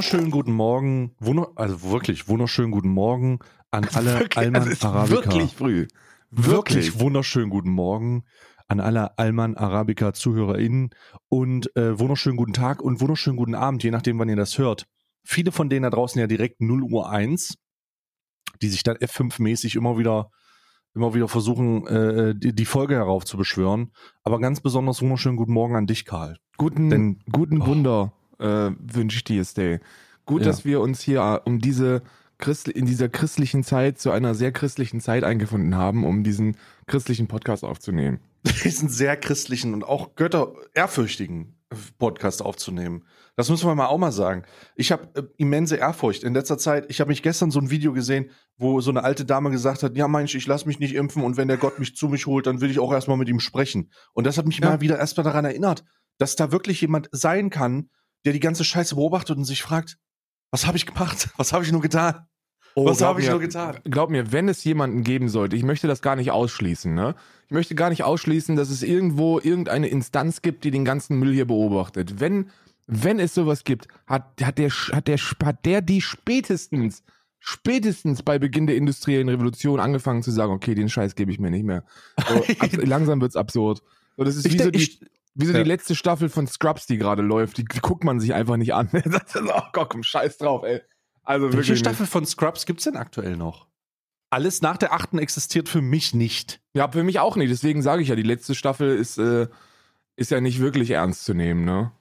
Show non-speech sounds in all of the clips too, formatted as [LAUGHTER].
Wunderschönen guten Morgen, wunder, also wirklich wunderschönen guten Morgen an [LAUGHS] alle Wirklich, Alman Arabica. Wirklich früh. Wirklich wunderschönen guten Morgen an alle Alman Arabica ZuhörerInnen und äh, wunderschönen guten Tag und wunderschönen guten Abend, je nachdem, wann ihr das hört. Viele von denen da draußen ja direkt 0 Uhr 1, die sich dann F5-mäßig immer wieder immer wieder versuchen, äh, die, die Folge heraufzubeschwören. Aber ganz besonders wunderschönen guten Morgen an dich, Karl. Guten, Denn- guten oh. Wunder äh, wünsche ich dir, Day. Gut, Ja. dass wir uns hier äh, um diese Christ in dieser christlichen Zeit zu einer sehr christlichen Zeit eingefunden haben, um diesen christlichen Podcast aufzunehmen. [LAUGHS] diesen sehr christlichen und auch götterehrfürchtigen Podcast aufzunehmen. Das müssen wir mal auch mal sagen. Ich habe äh, immense Ehrfurcht in letzter Zeit. Ich habe mich gestern so ein Video gesehen, wo so eine alte Dame gesagt hat, ja Mensch, ich lass mich nicht impfen und wenn der Gott mich zu mich holt, dann will ich auch erstmal mit ihm sprechen. Und das hat mich Ja. mal wieder erstmal daran erinnert, dass da wirklich jemand sein kann, der die ganze Scheiße beobachtet und sich fragt, was habe ich gemacht? [LAUGHS] Was habe ich nur getan? Was glaub habe ich mir- nur getan? Glaub mir, wenn es jemanden geben sollte, ich möchte das gar nicht ausschließen, ne? Ich möchte gar nicht ausschließen, dass es irgendwo irgendeine Instanz gibt, die den ganzen Müll hier beobachtet. Wenn, wenn es sowas gibt, hat, hat, der, hat, der, hat der die spätestens, spätestens bei Beginn der industriellen Revolution angefangen zu sagen, okay, den Scheiß gebe ich mir nicht mehr. So, [LAUGHS] ab, langsam wird's absurd. So, das ist Ich wie so, die, ich- wie so ja. die letzte Staffel von Scrubs, die gerade läuft. Die, die guckt man sich einfach nicht an. [LAUGHS] Oh Gott, komm, scheiß drauf, ey. Also Welche wirklich. nicht. Staffel von Scrubs gibt's denn aktuell noch? Alles nach der achten existiert für mich nicht. Ja, für mich auch nicht. Deswegen sage ich ja, die letzte Staffel ist, äh, ist ja nicht wirklich ernst zu nehmen, ne?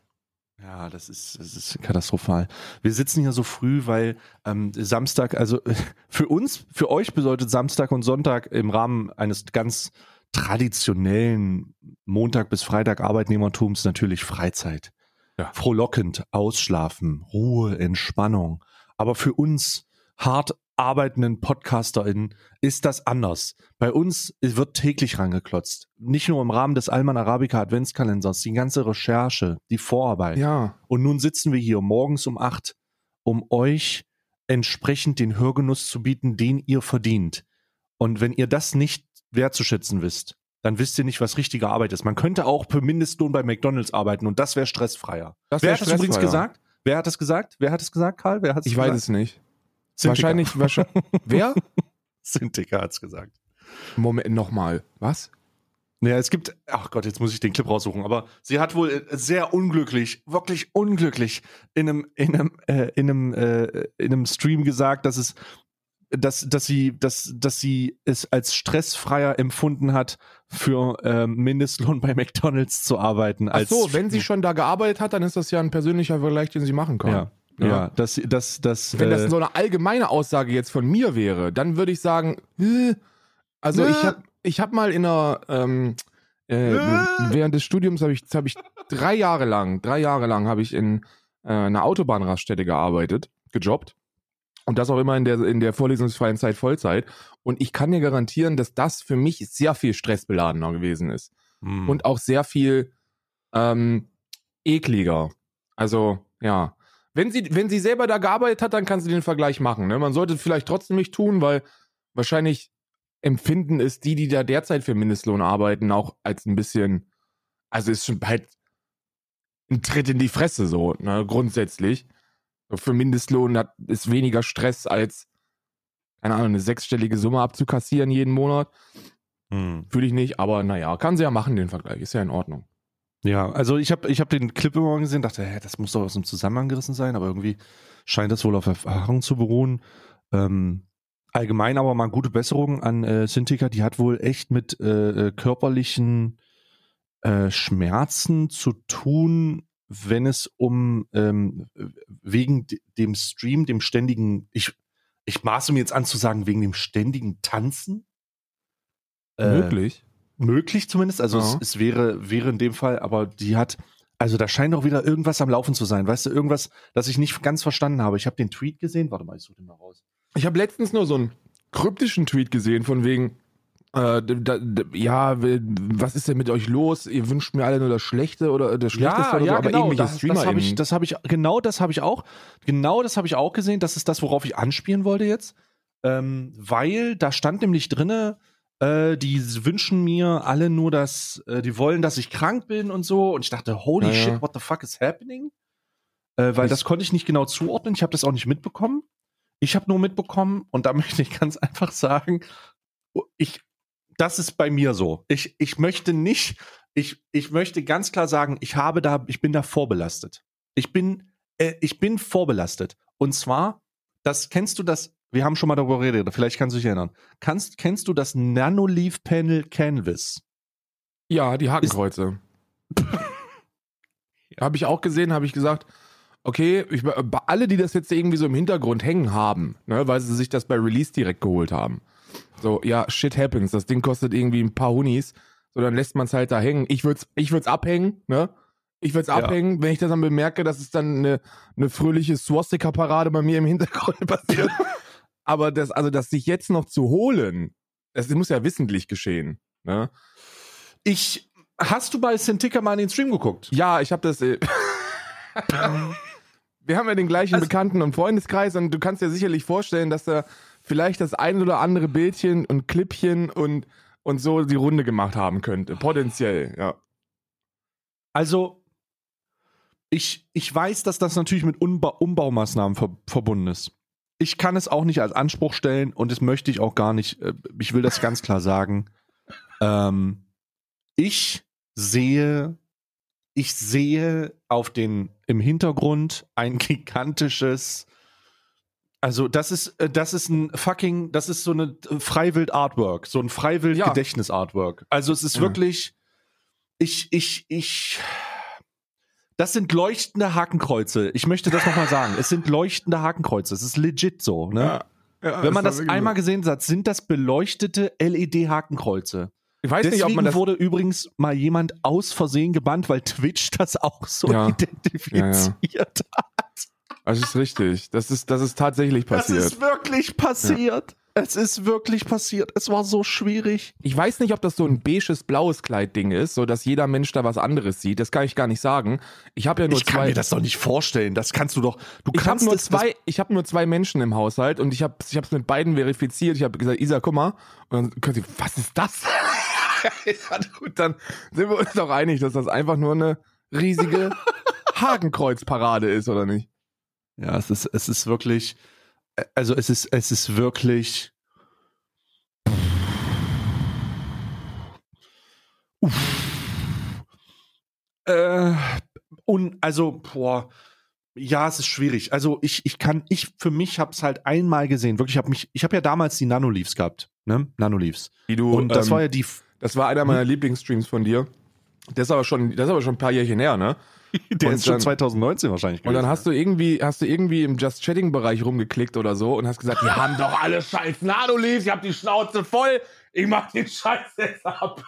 Ja, das ist, das ist katastrophal. Wir sitzen hier so früh, weil ähm, Samstag, also [LAUGHS] für uns, für euch bedeutet Samstag und Sonntag im Rahmen eines ganz traditionellen Montag bis Freitag Arbeitnehmertums natürlich Freizeit. Ja. Frohlockend, ausschlafen, Ruhe, Entspannung. Aber für uns hart arbeitenden PodcasterInnen ist das anders. Bei uns wird täglich rangeklotzt. Nicht nur im Rahmen des Alman Arabica Adventskalenders, die ganze Recherche, die Vorarbeit. Ja. Und nun sitzen wir hier morgens um acht, um euch entsprechend den Hörgenuss zu bieten, den ihr verdient. Und wenn ihr das nicht wertzuschätzen wisst, dann wisst ihr nicht, was richtige Arbeit ist. Man könnte auch per Mindestlohn bei McDonalds arbeiten und das wäre stressfreier. Das Wer wär hat das übrigens gesagt? Wer hat das gesagt? Wer hat es gesagt, Karl? Wer hat Ich weiß es nicht. Sintika. Wahrscheinlich, wahrscheinlich. [LAUGHS] Wer? Sintika hat es gesagt. Moment, nochmal. Was? Naja, es gibt, ach Gott, jetzt muss ich den Clip raussuchen, aber sie hat wohl äh, sehr unglücklich, wirklich unglücklich in einem, in einem, äh, in einem, äh, in einem Stream gesagt, dass es, dass, dass sie, dass, dass sie es als stressfreier empfunden hat, für ähm, Mindestlohn bei McDonalds zu arbeiten. Ach Als so, wenn sie schon da gearbeitet hat, dann ist das ja ein persönlicher Vergleich, den sie machen kann. ja, ja, dass, dass, dass, Wenn äh, das so eine allgemeine Aussage jetzt von mir wäre, dann würde ich sagen, äh, also Äh. ich habe ich hab mal in einer, ähm, äh, Äh. während des Studiums habe ich, hab ich drei Jahre lang, drei Jahre lang habe ich in äh, einer Autobahnraststätte gearbeitet, gejobbt. Und das auch immer in der, in der vorlesungsfreien Zeit Vollzeit. Und ich kann dir garantieren, dass das für mich sehr viel stressbeladener gewesen ist hm. und auch sehr viel ähm, ekliger. Also, ja. Wenn sie, wenn sie selber da gearbeitet hat, dann kann sie den Vergleich machen. Ne? Man sollte es vielleicht trotzdem nicht tun, weil wahrscheinlich empfinden es die, die da derzeit für Mindestlohn arbeiten, auch als ein bisschen, also ist schon halt ein Tritt in die Fresse so, ne, grundsätzlich. Für Mindestlohn hat, ist weniger Stress als, keine Ahnung, eine sechsstellige Summe abzukassieren jeden Monat. Hm. Fühle ich nicht, aber naja, kann sie ja machen, den Vergleich. Ist ja in Ordnung. Ja, also ich habe ich hab den Clip immer mal gesehen, dachte, hä, das muss doch aus dem Zusammenhang gerissen sein, aber irgendwie scheint das wohl auf Erfahrung zu beruhen. Ähm, allgemein aber mal gute Besserung an äh, Sintika, die hat wohl echt mit äh, äh, körperlichen äh, Schmerzen zu tun, wenn es um ähm, wegen de- dem Stream, dem ständigen, ich, ich maße mir jetzt an zu sagen, wegen dem ständigen Tanzen. Äh, Möglich. möglich zumindest. Also es, Ja. es wäre, wäre in dem Fall, aber die hat, also da scheint doch wieder irgendwas am Laufen zu sein. Weißt du, irgendwas, das ich nicht ganz verstanden habe. Ich habe den Tweet gesehen. Warte mal, ich suche den mal raus. Ich habe letztens nur so einen kryptischen Tweet gesehen, von wegen, äh, da, da, ja, was ist denn mit euch los? Ihr wünscht mir alle nur das Schlechte oder das Schlechteste oder so, aber ähnliche Das, das habe ich, das habe ich, genau das habe ich auch, genau das habe ich auch gesehen. Das ist das, worauf ich anspielen wollte jetzt. Ähm, weil da stand nämlich drinne, Äh, die wünschen mir alle nur, dass, äh, die wollen, dass ich krank bin und so. Und ich dachte, holy Ja, ja. shit, what the fuck is happening? Äh, weil Ich- das konnte ich nicht genau zuordnen. Ich habe das auch nicht mitbekommen. Ich habe nur mitbekommen, und da [LAUGHS] möchte ich ganz einfach sagen, oh, ich, das ist bei mir so. Ich, ich möchte nicht, ich, ich möchte ganz klar sagen, ich habe da, ich bin da vorbelastet. Ich bin, äh, ich bin vorbelastet. Und zwar, das kennst du das, wir haben schon mal darüber geredet, vielleicht kannst du dich erinnern. Kannst, kennst du das Nanoleaf Panel Canvas? Ja, die Hakenkreuze. [LAUGHS] Habe ich auch gesehen, habe ich gesagt, okay, ich, bei alle, die das jetzt irgendwie so im Hintergrund hängen haben, ne, weil sie sich das bei Release direkt geholt haben. So, ja, shit happens. Das Ding kostet irgendwie ein paar Hunis. So, dann lässt man es halt da hängen. Ich würde es ich würd's abhängen, ne? Ich würde es Ja. abhängen, wenn ich das dann bemerke, dass es dann eine, eine fröhliche Swastika-Parade bei mir im Hintergrund [LAUGHS] passiert. Aber das, also das sich jetzt noch zu holen, das muss ja wissentlich geschehen. Ne? Ich, hast du bei Cintiqa mal in den Stream geguckt? Ja, ich habe das. Äh, [LAUGHS] wir haben ja den gleichen Also- Bekannten- und Freundeskreis und du kannst dir sicherlich vorstellen, dass da vielleicht das ein oder andere Bildchen und Clipchen und, und so die Runde gemacht haben könnte. Potenziell, ja. Also, ich, ich weiß, dass das natürlich mit Umbau, Umbaumaßnahmen ver verbunden ist. Ich kann es auch nicht als Anspruch stellen und das möchte ich auch gar nicht. äh, Ich will das ganz klar sagen. Ähm, ich sehe, ich sehe auf den, im Hintergrund ein gigantisches, also das ist, äh, das ist ein fucking, das ist so eine äh, Freiwild Artwork, so ein Freiwild Ja. Gedächtnis Artwork. Also es ist Ja. wirklich, ich, ich, ich, das sind leuchtende Hakenkreuze. Ich möchte das nochmal sagen. Es sind leuchtende Hakenkreuze. Es ist legit so, ne? Ja, Wenn man das wirklich einmal gesehen hat, sind das beleuchtete LED-Hakenkreuze. Ich weiß nicht, Deswegen ob man das. wurde übrigens mal jemand aus Versehen gebannt, weil Twitch das auch so Ja. [LAUGHS] identifiziert hat. Das ist richtig. Das ist, das ist tatsächlich Das passiert. ist wirklich passiert. Es ist wirklich passiert. Es war so schwierig. Ich weiß nicht, ob das so ein beiges blaues Kleid-Ding ist, so dass jeder Mensch da was anderes sieht. Das kann ich gar nicht sagen. Ich habe ja nur Ich kann zwei. mir das doch nicht vorstellen. Das kannst du doch. Du Ich habe kannst nur es- zwei, ich habe nur zwei Menschen im Haushalt und ich habe ich hab's mit beiden verifiziert. Ich habe gesagt, Isa, guck mal. Und dann können sie, was ist das? [LAUGHS] ja, gut, dann sind wir uns doch einig, dass das einfach nur eine riesige [LAUGHS] Hakenkreuzparade ist, oder nicht? Ja, es ist, es ist wirklich, äh, also es ist, es ist wirklich. Uff. Äh, und also, boah, ja, es ist schwierig. Also ich, ich kann, ich für mich habe es halt einmal gesehen. Wirklich, ich habe mich, ich habe ja damals die Nanoleafs gehabt, ne, Nanoleafs. Wie du, Und das ähm, war ja die, das war einer meiner Lieblingsstreams von dir. Das ist aber schon, das ist aber schon ein paar Jährchen her, ne? [LAUGHS] der und ist schon dann- 2019 wahrscheinlich. Und dann gewesen. hast du irgendwie, hast du irgendwie im Just Chatting Bereich rumgeklickt oder so und hast gesagt, die haben doch alle scheiß Nanoleafs, ich hab die Schnauze voll, ich mach den Scheiß jetzt ab.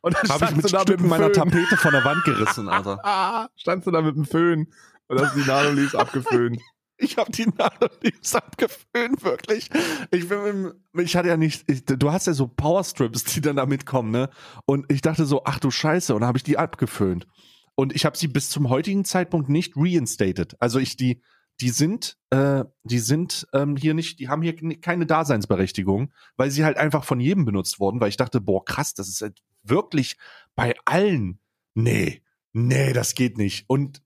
Und dann habe ich mit du da Stücken meiner. Tapete von der Wand gerissen, Alter. Ah, [LAUGHS] standst du da mit dem Föhn und hast die Nanoleafs [LAUGHS] abgeföhnt. Ich habe die Nanoleafs abgeföhnt, wirklich. Ich bin mit, ich hatte ja nicht, ich, du hast ja so Powerstrips, die dann da mitkommen, ne? Und ich dachte so, ach du Scheiße, und dann habe ich die abgeföhnt. Und ich habe sie bis zum heutigen Zeitpunkt nicht reinstated. Also ich die, die sind, äh, die sind ähm, hier nicht, die haben hier keine Daseinsberechtigung, weil sie halt einfach von jedem benutzt wurden, weil ich dachte, boah, krass, das ist halt wirklich bei allen. Nee, nee, das geht nicht. Und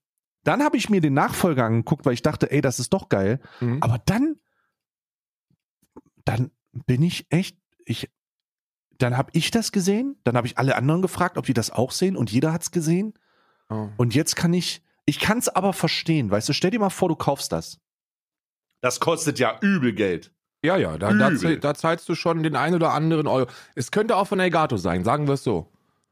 dann habe ich mir den Nachfolger angeguckt, weil ich dachte, ey, das ist doch geil. Mhm. Aber dann, dann bin ich echt, ich, dann habe ich das gesehen, dann habe ich alle anderen gefragt, ob die das auch sehen und jeder hat's gesehen. Oh. Und jetzt kann ich, ich kann es aber verstehen, weißt du, stell dir mal vor, du kaufst das. Das kostet ja übel Geld. Ja, ja, da, da, da zahlst du schon den ein oder anderen Euro. Es könnte auch von Elgato sein, sagen wir es so.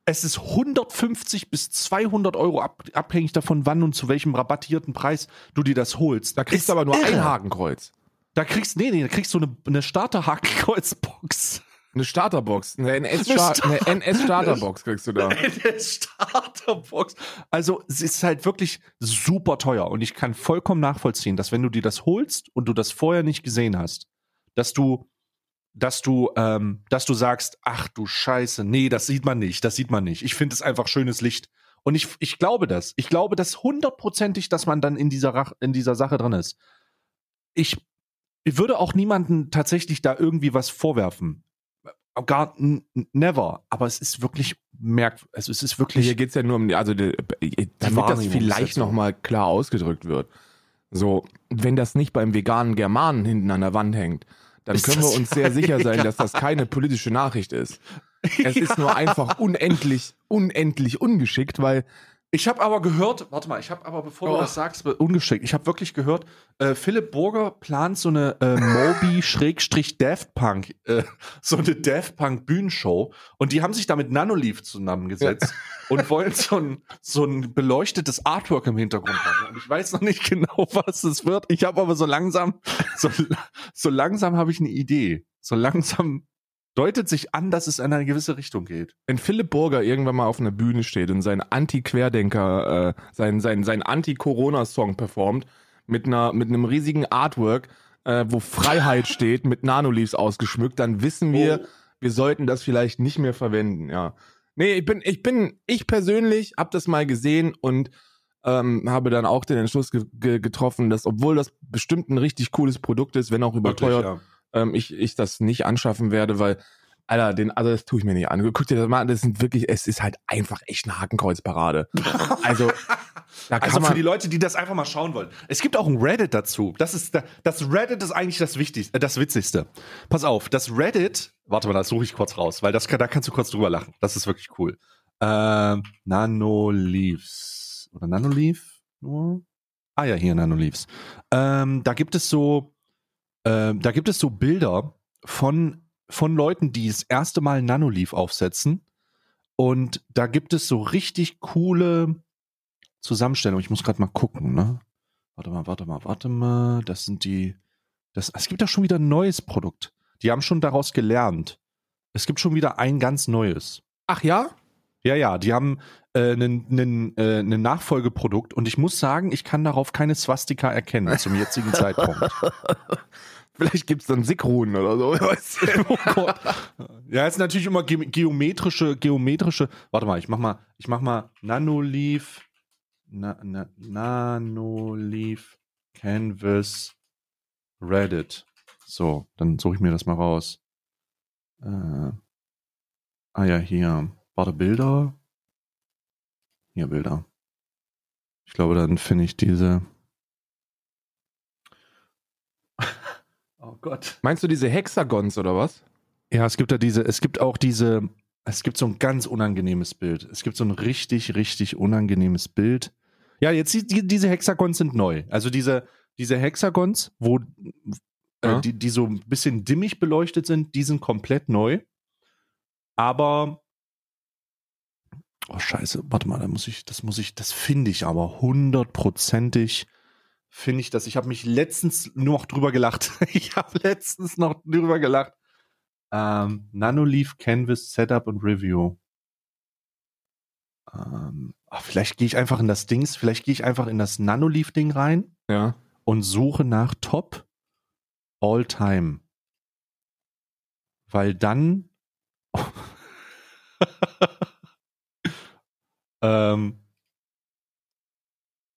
Es ist 150 bis 200 Euro ab, abhängig davon, wann und zu welchem rabattierten Preis du dir das holst. Da kriegst du aber nur irre. ein Hakenkreuz. Da kriegst, nee, nee, da kriegst du eine, eine Starter-Hakenkreuzbox. Eine Starterbox, eine NS-Starterbox NS kriegst du da. Eine Starterbox. Also es ist halt wirklich super teuer und ich kann vollkommen nachvollziehen, dass wenn du dir das holst und du das vorher nicht gesehen hast, dass du, dass du, ähm, dass du sagst, ach du Scheiße, nee, das sieht man nicht, das sieht man nicht. Ich finde es einfach schönes Licht. Und ich, ich glaube das. Ich glaube das hundertprozentig, dass man dann in dieser, Rach, in dieser Sache drin ist. Ich, ich würde auch niemanden tatsächlich da irgendwie was vorwerfen. gar n- never. Aber es ist wirklich merkwürdig. Also es ist wirklich. Hier geht's ja nur um, die- also die, damit das vielleicht nochmal klar ausgedrückt wird. So, wenn das nicht beim veganen Germanen hinten an der Wand hängt, dann können wir uns [LAUGHS] sehr sicher sein, dass das keine politische Nachricht ist. [LAUGHS] Es ist nur einfach unendlich, unendlich ungeschickt, weil Ich habe aber gehört, warte mal, ich habe aber, bevor du Oh. das sagst, ungeschickt, ich habe wirklich gehört, äh, Philipp Burger plant so eine äh, Moby-Daft [LAUGHS] Punk, äh, so eine Daft Punk Bühnenshow und die haben sich da mit Nanoleaf zusammengesetzt und wollen so ein, so ein beleuchtetes Artwork im Hintergrund machen. Und ich weiß noch nicht genau, [LAUGHS] was es wird. Ich habe aber so langsam, so, so langsam habe ich eine Idee. So langsam deutet sich an, dass es in eine gewisse Richtung geht. wenn Philipp Burger irgendwann mal auf einer Bühne steht und seinen Anti-Querdenker, äh, seinen, seinen, seinen Anti-Corona-Song performt, mit einer, mit einem riesigen Artwork, äh, wo Freiheit steht, mit Nanoleaves ausgeschmückt, dann wissen wir, Oh. wir sollten das vielleicht nicht mehr verwenden, ja. Nee, ich bin, ich bin, ich persönlich habe das mal gesehen und ähm, habe dann auch den Entschluss ge ge getroffen, dass obwohl das bestimmt ein richtig cooles Produkt ist, wenn auch überteuert, ja. Ähm, ich, ich das nicht anschaffen werde, weil, Alter, den, also das tue ich mir nicht an. Guck dir das mal an, das sind wirklich, es ist halt einfach echt eine Hakenkreuzparade. [LAUGHS] Also, da kann Also man, für die Leute, die das einfach mal schauen wollen. Es gibt auch ein Reddit dazu. Das ist da- das Reddit ist eigentlich das Wichtigste, äh, das Witzigste. Pass auf, das Reddit. Warte mal, das suche ich kurz raus, weil das da kannst du kurz drüber lachen. Das ist wirklich cool. Ähm, Nanoleaves oder Nanoleaf nur? Ah ja, hier Nanoleaves. Ähm, da gibt es so, ähm, da gibt es so Bilder von von Leuten, die das erste Mal Nanoleaf aufsetzen. Und da gibt es so richtig coole Zusammenstellung. Ich muss gerade mal gucken, ne? Warte mal, warte mal, warte mal. Das sind die. Das, es gibt da schon wieder ein neues Produkt. Die haben schon daraus gelernt. Es gibt schon wieder ein ganz neues. ach ja? Ja, ja, die haben äh, ein äh, ein Nachfolgeprodukt und ich muss sagen, ich kann darauf keine Swastika erkennen zum jetzigen [LAUGHS] Zeitpunkt. Vielleicht gibt's dann Sickruhen oder so. [LAUGHS] oh Gott. Ja, ist natürlich immer ge geometrische, geometrische. Warte mal, ich mach mal, ich mach mal Nanoleaf, na, na, Nanoleaf Canvas Reddit. So, dann suche ich mir das mal raus. Äh, ah ja, hier. Warte, Bilder. Hier, Bilder. Ich glaube, dann finde ich diese. [LAUGHS] oh Gott. Meinst du diese Hexagons oder was? Ja, es gibt da diese, es gibt auch diese, es gibt so ein ganz unangenehmes Bild. Es gibt so ein richtig, richtig unangenehmes Bild. Ja, jetzt die, die, diese Hexagons sind neu. Also diese, diese Hexagons, wo äh, Ja. die, die so ein bisschen dimmig beleuchtet sind, die sind komplett neu. Aber oh Scheiße, warte mal, da muss ich, das muss ich, das finde ich aber hundertprozentig finde ich das. Ich habe mich letztens nur noch drüber gelacht. [LAUGHS] ich habe letztens noch drüber gelacht. Ähm, Nanoleaf Canvas Setup und Review. Ähm, ach, vielleicht gehe ich einfach in das Dings, vielleicht gehe ich einfach in das Nanoleaf Ding rein Ja. und suche nach Top All Time. Weil dann [LAUGHS] [LAUGHS] ähm,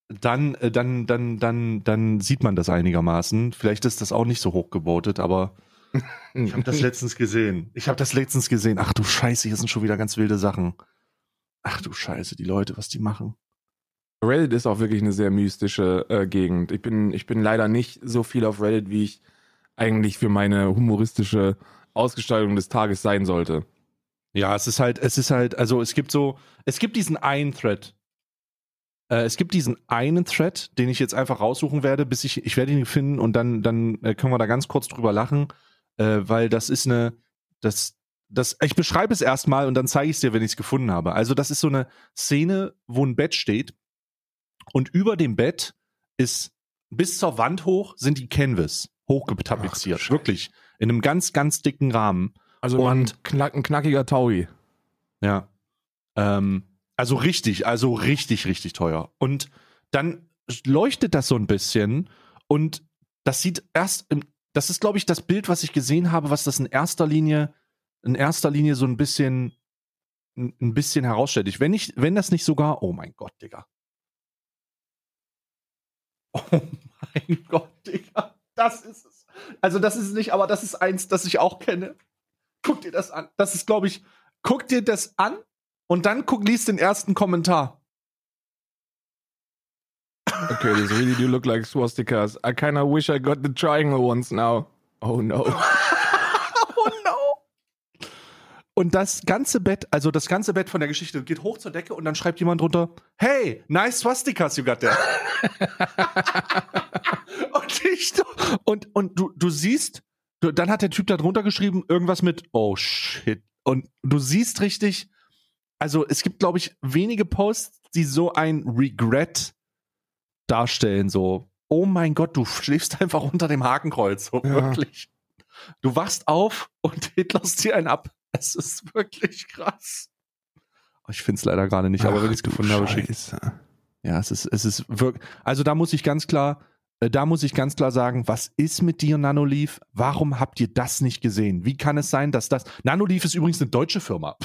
dann, äh, dann, dann, dann, dann sieht man das einigermaßen. Vielleicht ist das auch nicht so hoch gebotet, aber [LAUGHS] ich habe das letztens gesehen. Ich habe das letztens gesehen. Ach du Scheiße, hier sind schon wieder ganz wilde Sachen. Ach du Scheiße, die Leute, was die machen. Reddit ist auch wirklich eine sehr mystische äh, Gegend. Ich bin, ich bin leider nicht so viel auf Reddit, wie ich eigentlich für meine humoristische Ausgestaltung des Tages sein sollte. Ja, es ist halt, es ist halt, also es gibt so, es gibt diesen einen Thread. Äh, es gibt diesen einen Thread, den ich jetzt einfach raussuchen werde, bis ich, ich werde ihn finden und dann, dann äh, können wir da ganz kurz drüber lachen, äh, weil das ist eine, das, das, ich beschreibe es erstmal und dann zeige ich es dir, wenn ich es gefunden habe. Also das ist so eine Szene, wo ein Bett steht und über dem Bett ist bis zur Wand hoch sind die Canvas hochgetapeziert, wirklich in einem ganz, ganz dicken Rahmen. Also Und- ein, knack, ein knackiger Taui. Ja. Ähm, also richtig, also richtig, richtig teuer. Und dann leuchtet das so ein bisschen und das sieht erst, im, das ist, glaube ich, das Bild, was ich gesehen habe, was das in erster Linie, in erster Linie so ein bisschen, ein bisschen herausstellt. Ich, wenn ich, wenn das nicht sogar, oh mein Gott, Digga. [LAUGHS] Oh mein Gott, Digga. Das ist es. Also das ist es nicht, aber das ist eins, das ich auch kenne. Guck dir das an. Das ist, glaube ich, guck dir das an und dann guck, liest den ersten Kommentar. Okay, this really do look like swastikas. I kinda wish I got the triangle ones now. Oh no. [LAUGHS] oh no. Und das ganze Bett, also das ganze Bett von der Geschichte geht hoch zur Decke und dann schreibt jemand drunter, hey, nice swastikas you got there. [LAUGHS] [LAUGHS] und ich, und, und du, du siehst, dann hat der Typ da drunter geschrieben, irgendwas mit, oh shit. Und du siehst richtig, also es gibt, glaube ich, wenige Posts, die so ein Regret darstellen, so, oh mein Gott, du schläfst einfach unter dem Hakenkreuz, so Ja. wirklich. Du wachst auf und [LAUGHS] Hitler dir einen ab. Es ist wirklich krass. Oh, Ich finde es leider gerade nicht, aber wenn ich es gefunden habe, schick Ja, es ist, es ist wirklich, also da muss ich ganz klar, da muss ich ganz klar sagen, was ist mit dir, Nanoleaf? Warum habt ihr das nicht gesehen? Wie kann es sein, dass das, Nanoleaf ist übrigens eine deutsche Firma.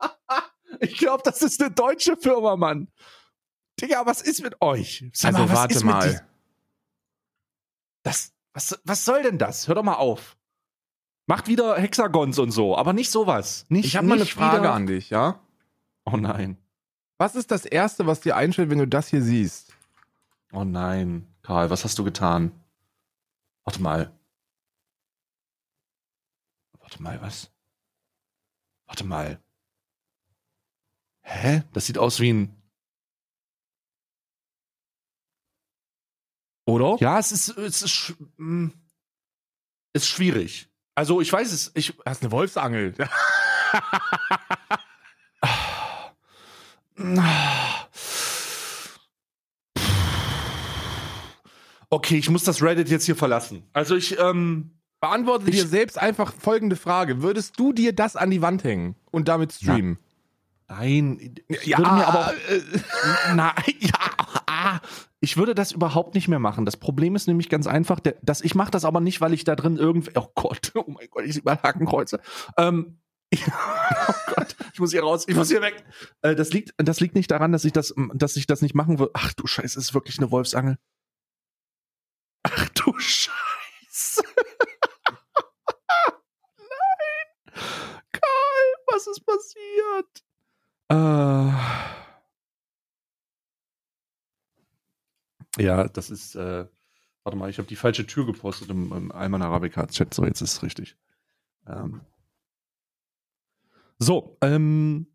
[LAUGHS] ich glaube, das ist eine deutsche Firma, Mann. Digga, was ist mit euch? Sag Also mal, was warte mal. Das, was, was soll denn das? Hör doch mal auf. Macht wieder Hexagons und so, aber nicht sowas. Nicht, Ich habe mal eine Frage wieder- an dich, ja? Oh nein. Was ist das Erste, was dir einfällt, wenn du das hier siehst? Oh nein. Karl, was hast du getan? Warte mal. Warte mal, was? Warte mal. Hä? Das sieht aus wie ein. Oder? Ja, es ist. Es ist, sch- mm, ist schwierig. Also, ich weiß es. Ich. Das ist eine Wolfsangel. [LAUGHS] [LAUGHS] Okay, ich muss das Reddit jetzt hier verlassen. Also, ich. Ähm, Beantworte Ich- dir selbst einfach folgende Frage. Würdest du dir das an die Wand hängen und damit streamen? nein. Ich würde mir aber äh, [LAUGHS] Nein, ja, ah, ich würde das überhaupt nicht mehr machen. Das Problem ist nämlich ganz einfach, der, dass ich mache das aber nicht, weil ich da drin irgendwie, oh Gott, [LAUGHS] oh mein Gott, ich sehe mal Hakenkreuze. Ähm, [LAUGHS] oh Gott, ich muss hier raus, ich muss hier weg. Äh, das liegt, das liegt nicht daran, dass ich das, dass ich das nicht machen würde. Ach du Scheiße, es ist wirklich eine Wolfsangel. Du Scheiße. [LAUGHS] Nein, Karl, was ist passiert? Äh. Ja, das ist, äh, warte mal, ich habe die falsche Tür gepostet im, im Alman Arabica Chat. So, jetzt ist es richtig. Ähm. So, ähm,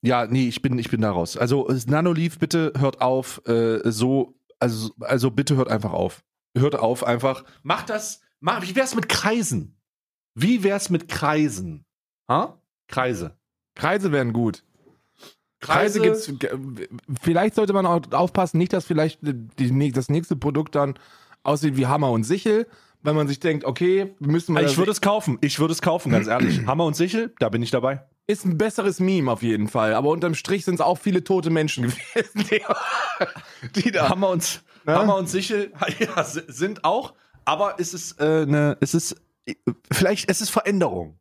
ja, nee, ich bin, ich bin da raus. Also, Nanoleaf, bitte hört auf, äh, so, also, also bitte hört einfach auf. Hört auf einfach. Macht das, mach, wie wär's mit Kreisen? Wie wär's mit Kreisen? Ha? Kreise. Kreise wären gut. Kreise gibt's. ge- Vielleicht sollte man auch aufpassen, nicht, dass vielleicht die, das nächste Produkt dann aussieht wie Hammer und Sichel, weil man sich denkt, okay, müssen wir. Ich würde es kaufen. Ich würde es kaufen, ganz ehrlich. [CLEARS THROAT] Hammer und Sichel, da bin ich dabei. ist ein besseres Meme auf jeden Fall. Aber unterm Strich sind es auch viele tote Menschen [LAUGHS] gewesen, die, die da. Hammer und, Ne? Hammer und Sichel [LAUGHS] ja, si- sind auch, aber es ist äh, eine, es ist äh, vielleicht, es ist Veränderung.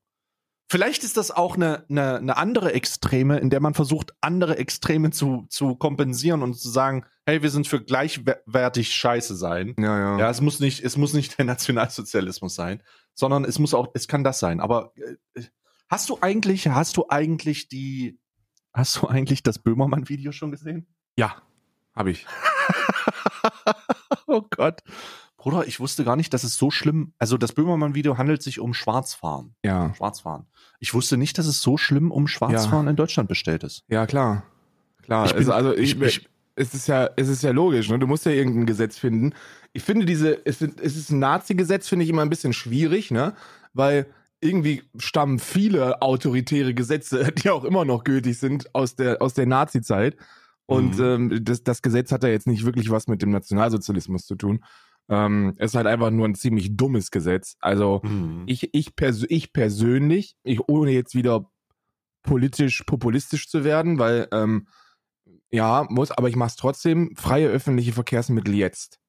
Vielleicht ist das auch eine, eine, eine andere Extreme, in der man versucht, andere Extreme zu, zu kompensieren und zu sagen, hey, wir sind für gleichwertig Scheiße sein. Ja, ja. Ja, es muss nicht, es muss nicht der Nationalsozialismus sein, sondern es muss auch, es kann das sein. Aber äh, hast du eigentlich, hast du eigentlich die, hast du eigentlich das Böhmermann-Video schon gesehen? ja habe ich. [LAUGHS] [LAUGHS] oh Gott. Bruder, ich wusste gar nicht, dass es so schlimm, also das Böhmermann-Video handelt sich um Schwarzfahren. Ja. Schwarzfahren. Ich wusste nicht, dass es so schlimm um Schwarzfahren in Deutschland bestellt ist. Ja, klar. Klar. Ich bin- also, also ich, ich- ich- es ist ja, es ist ja logisch, ne? Du musst ja irgendein Gesetz finden. Ich finde diese, es, es ist ein Nazi-Gesetz, finde ich immer ein bisschen schwierig, ne? Weil irgendwie stammen viele autoritäre Gesetze, [LAUGHS] die auch immer noch gültig sind, aus der, aus der Nazi-Zeit. Und Mhm. ähm, das, das Gesetz hat ja jetzt nicht wirklich was mit dem Nationalsozialismus zu tun. Ähm, es ist halt einfach nur ein ziemlich dummes Gesetz. Also, ich, ich, pers ich persönlich, ich, ohne jetzt wieder politisch populistisch zu werden, weil ähm, ja, muss, aber ich mache es trotzdem, freie öffentliche Verkehrsmittel jetzt.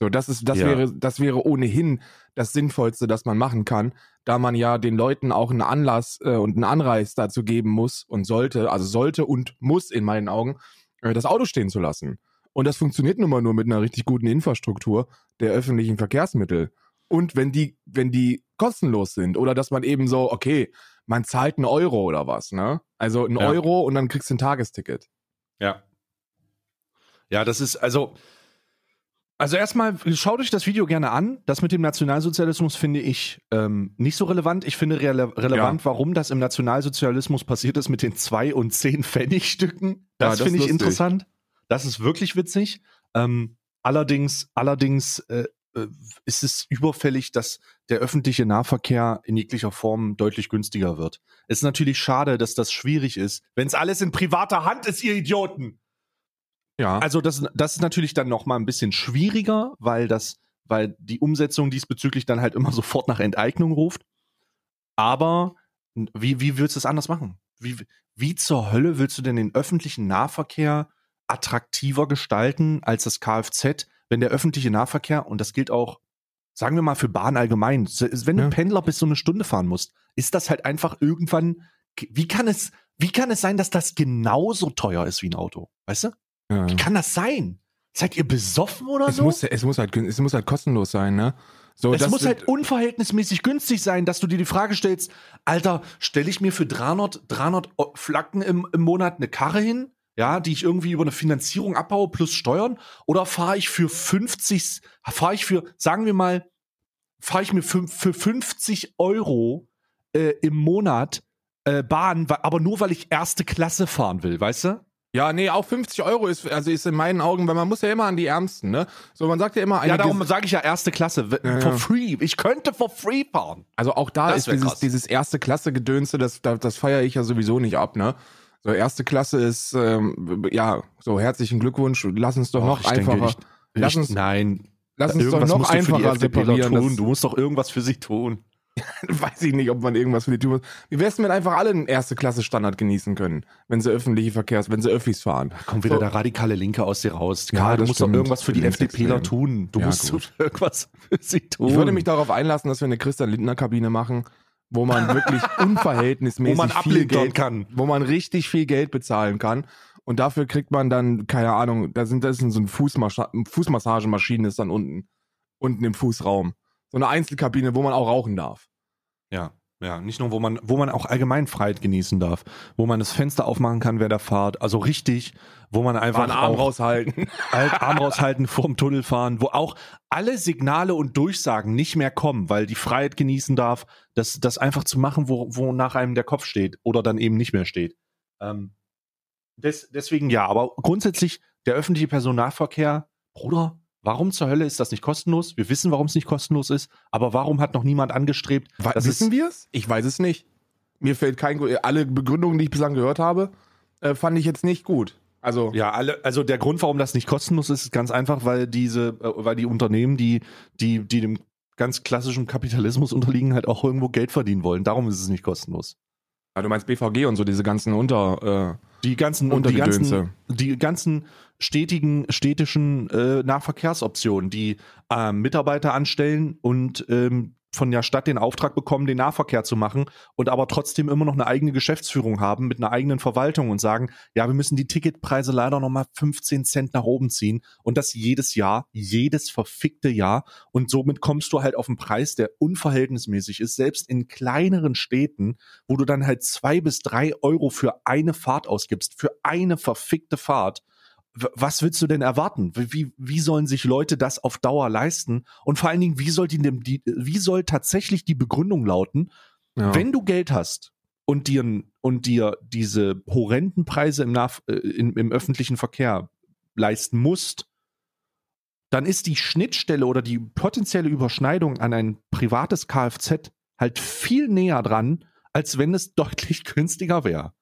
So, das ist, das Ja. wäre, das wäre ohnehin das Sinnvollste, das man machen kann, da man ja den Leuten auch einen Anlass äh, und einen Anreiz dazu geben muss und sollte, also sollte und muss in meinen Augen, äh, das Auto stehen zu lassen. Und das funktioniert nun mal nur mit einer richtig guten Infrastruktur der öffentlichen Verkehrsmittel. und wenn die, wenn die kostenlos sind oder dass man eben so, okay, man zahlt einen Euro oder was, ne? Also einen Ja. Euro und dann kriegst du ein Tagesticket. Ja. Ja, das ist, also, also erstmal, schaut euch das Video gerne an. Das mit dem Nationalsozialismus finde ich ähm, nicht so relevant. Ich finde rele relevant, warum das im Nationalsozialismus passiert ist mit den zwei und zehn Pfennigstücken. Ja, Das das finde ich interessant. Das ist wirklich witzig. Ähm, allerdings, allerdings äh, äh, ist es überfällig, dass der öffentliche Nahverkehr in jeglicher Form deutlich günstiger wird. Es ist natürlich schade, dass das schwierig ist, wenn es alles in privater Hand ist, ihr Idioten. Ja. Also das, das ist natürlich dann noch mal ein bisschen schwieriger, weil das, weil die Umsetzung diesbezüglich dann halt immer [LAUGHS] sofort nach Enteignung ruft. Aber wie, wie willst du es anders machen? Wie, wie zur Hölle willst du denn den öffentlichen Nahverkehr attraktiver gestalten als das Kfz, wenn der öffentliche Nahverkehr, und das gilt auch, sagen wir mal für Bahn allgemein, wenn du Ja. Pendler bis so eine Stunde fahren musst, ist das halt einfach irgendwann, wie kann es, wie kann es sein, dass das genauso teuer ist wie ein Auto? Weißt du? Ja. Wie kann das sein? Seid ihr besoffen oder Es so? muss, es muss halt, es muss halt kostenlos sein, ne? So, es muss halt unverhältnismäßig günstig sein, dass du dir die Frage stellst, Alter, stelle ich mir für 300, 300 O- Flacken im, im Monat eine Karre hin, ja, die ich irgendwie über eine Finanzierung abbaue plus Steuern, oder fahre ich für 50, fahre ich für, sagen wir mal, fahre ich mir für, für 50 Euro äh, im Monat äh, Bahn, aber nur weil ich erste Klasse fahren will, weißt du? Ja, nee, auch 50 Euro ist, also ist in meinen Augen, weil man muss ja immer an die Ärmsten, ne? So, man sagt ja immer, Ja, darum sage ich ja erste Klasse, Ja, for free. Ich könnte for free fahren. also auch da Das ist dieses, dieses erste Klasse Gedönste, das, das, das feiere ich ja sowieso nicht ab, ne? So, erste Klasse ist, ähm, ja, so herzlichen Glückwunsch, lass uns doch Och, noch ich denke, einfacher, ich- lass Ich, uns, nein, lass uns doch noch einfacher separieren. tun. Du musst doch irgendwas für sie tun. [LAUGHS] weiß ich nicht, ob man irgendwas für die muss. Wie wär's, wenn einfach alle einen erste Klasse Standard genießen können, wenn sie öffentliche Verkehrs, wenn sie Öffis fahren? Kommt wieder So. der radikale Linke aus dir raus. Ja, Karl, du musst doch irgendwas für die. FDPler tun. Du Ja, musst gut. [LAUGHS] irgendwas für sie tun. Ich würde mich darauf einlassen, dass wir eine Christian Lindner Kabine machen, wo man [LAUGHS] wirklich unverhältnismäßig wo man viel Geld, kann. wo man richtig viel Geld bezahlen kann. Und dafür kriegt man dann, keine Ahnung, da sind das ist so ein Fußmassagemaschine ist dann unten, unten im Fußraum. So eine Einzelkabine, wo man auch rauchen darf. Ja, ja, nicht nur, wo man, wo man auch allgemein Freiheit genießen darf, wo man das Fenster aufmachen kann während der Fahrt, also richtig, wo man einfach einen Arm raushalten. Halt, Arm raushalten, vorm Tunnel fahren, wo auch alle Signale und Durchsagen nicht mehr kommen, weil die Freiheit genießen darf, das, das einfach zu machen, wo, wo nach einem der Kopf steht oder dann eben nicht mehr steht. Ähm, des, deswegen ja, aber grundsätzlich der öffentliche Personennahverkehr, Bruder, warum zur Hölle ist das nicht kostenlos? Wir wissen, warum es nicht kostenlos ist, aber warum hat noch niemand angestrebt? We- Das Wissen wir es? Ich weiß es nicht. Mir fällt kein, alle Begründungen, die ich bislang gehört habe, äh, fand ich jetzt nicht gut. Also, Ja, alle, also der Grund, warum das nicht kostenlos ist, ist ganz einfach, weil diese, äh, weil die Unternehmen, die, die, die dem ganz klassischen Kapitalismus unterliegen, halt auch irgendwo Geld verdienen wollen. Darum ist es nicht kostenlos. Ja, du meinst BVG und so diese ganzen Unter. Die ganzen, Unter die ganzen, die ganzen stetigen, städtischen äh, Nahverkehrsoptionen, die ähm, Mitarbeiter anstellen und ähm, von der Stadt den Auftrag bekommen, den Nahverkehr zu machen und aber trotzdem immer noch eine eigene Geschäftsführung haben mit einer eigenen Verwaltung und sagen, ja, wir müssen die Ticketpreise leider noch mal 15 Cent nach oben ziehen und das jedes Jahr, jedes verfickte Jahr und somit kommst du halt auf einen Preis, der unverhältnismäßig ist, selbst in kleineren Städten, wo du dann halt zwei bis drei Euro für eine Fahrt ausgibst, für eine verfickte Fahrt. Was willst du denn erwarten? Wie, wie, sollen sich Leute das auf Dauer leisten? Und vor allen Dingen, wie soll, die, die, wie soll tatsächlich die Begründung lauten, Ja. wenn du Geld hast und dir, und dir diese horrenden Preise im, äh, im, im öffentlichen Verkehr leisten musst, dann ist die Schnittstelle oder die potenzielle Überschneidung an ein privates Kfz halt viel näher dran, als wenn es [LAUGHS] deutlich günstiger wäre.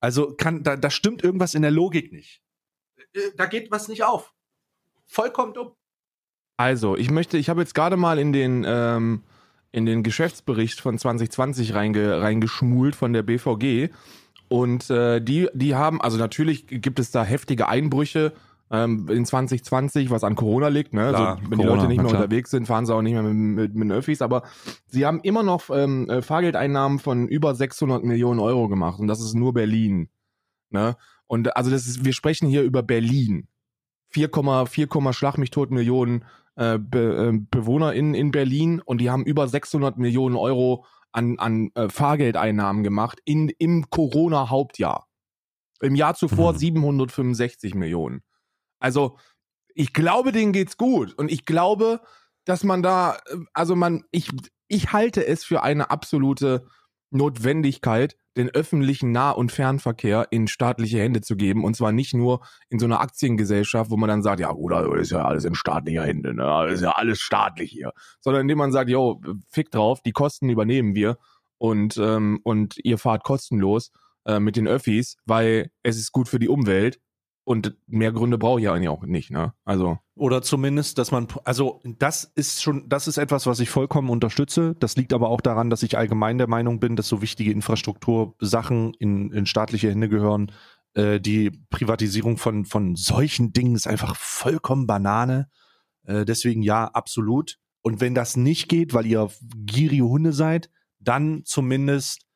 Also kann, da, da stimmt irgendwas in der Logik nicht. Äh, Da geht was nicht auf. Vollkommen dumm. Also, ich möchte, ich habe jetzt gerade mal in den, ähm, in den Geschäftsbericht von 2020 reinge, reingeschmult von der BVG. Und äh, die, die haben, also natürlich gibt es da heftige Einbrüche ähm, in 2020, was an Corona liegt. Ne? Klar, also, wenn die Corona, Leute nicht mehr klar. unterwegs sind, fahren sie auch nicht mehr mit, mit, mit den Öffis. Aber sie haben immer noch ähm, äh, Fahrgeldeinnahmen von über 600 Millionen Euro gemacht. Und das ist nur Berlin. Ne? Und also das ist, wir sprechen hier über Berlin. 4,4 Schlag mich tot Millionen äh, Be äh, BewohnerInnen in Berlin und die haben über 600 Millionen Euro an, an äh, Fahrgeldeinnahmen gemacht in, im Corona-Hauptjahr. Im Jahr zuvor Mhm. 765 Millionen. Also, ich glaube, denen geht's gut. Und ich glaube, dass man da, äh, also man, ich, ich halte es für eine absolute Notwendigkeit, den öffentlichen Nah- und Fernverkehr in staatliche Hände zu geben. Und zwar nicht nur in so einer Aktiengesellschaft, wo man dann sagt, ja, oder das ist ja alles in staatlicher Hände, ne? Das ist ja alles staatlich hier. Sondern indem man sagt, yo, fick drauf, die Kosten übernehmen wir und, ähm, und ihr fahrt kostenlos äh, mit den Öffis, weil es ist gut für die Umwelt und mehr Gründe brauche ich eigentlich auch nicht, ne? Also. Oder zumindest, dass man, also das ist schon, das ist etwas, was ich vollkommen unterstütze. Das liegt aber auch daran, dass ich allgemein der Meinung bin, dass so wichtige Infrastruktursachen in, in staatliche Hände gehören. Äh, die Privatisierung von, von solchen Dingen ist einfach vollkommen Banane. Äh, deswegen ja, absolut. Und wenn das nicht geht, weil ihr gierige Hunde seid, dann zumindest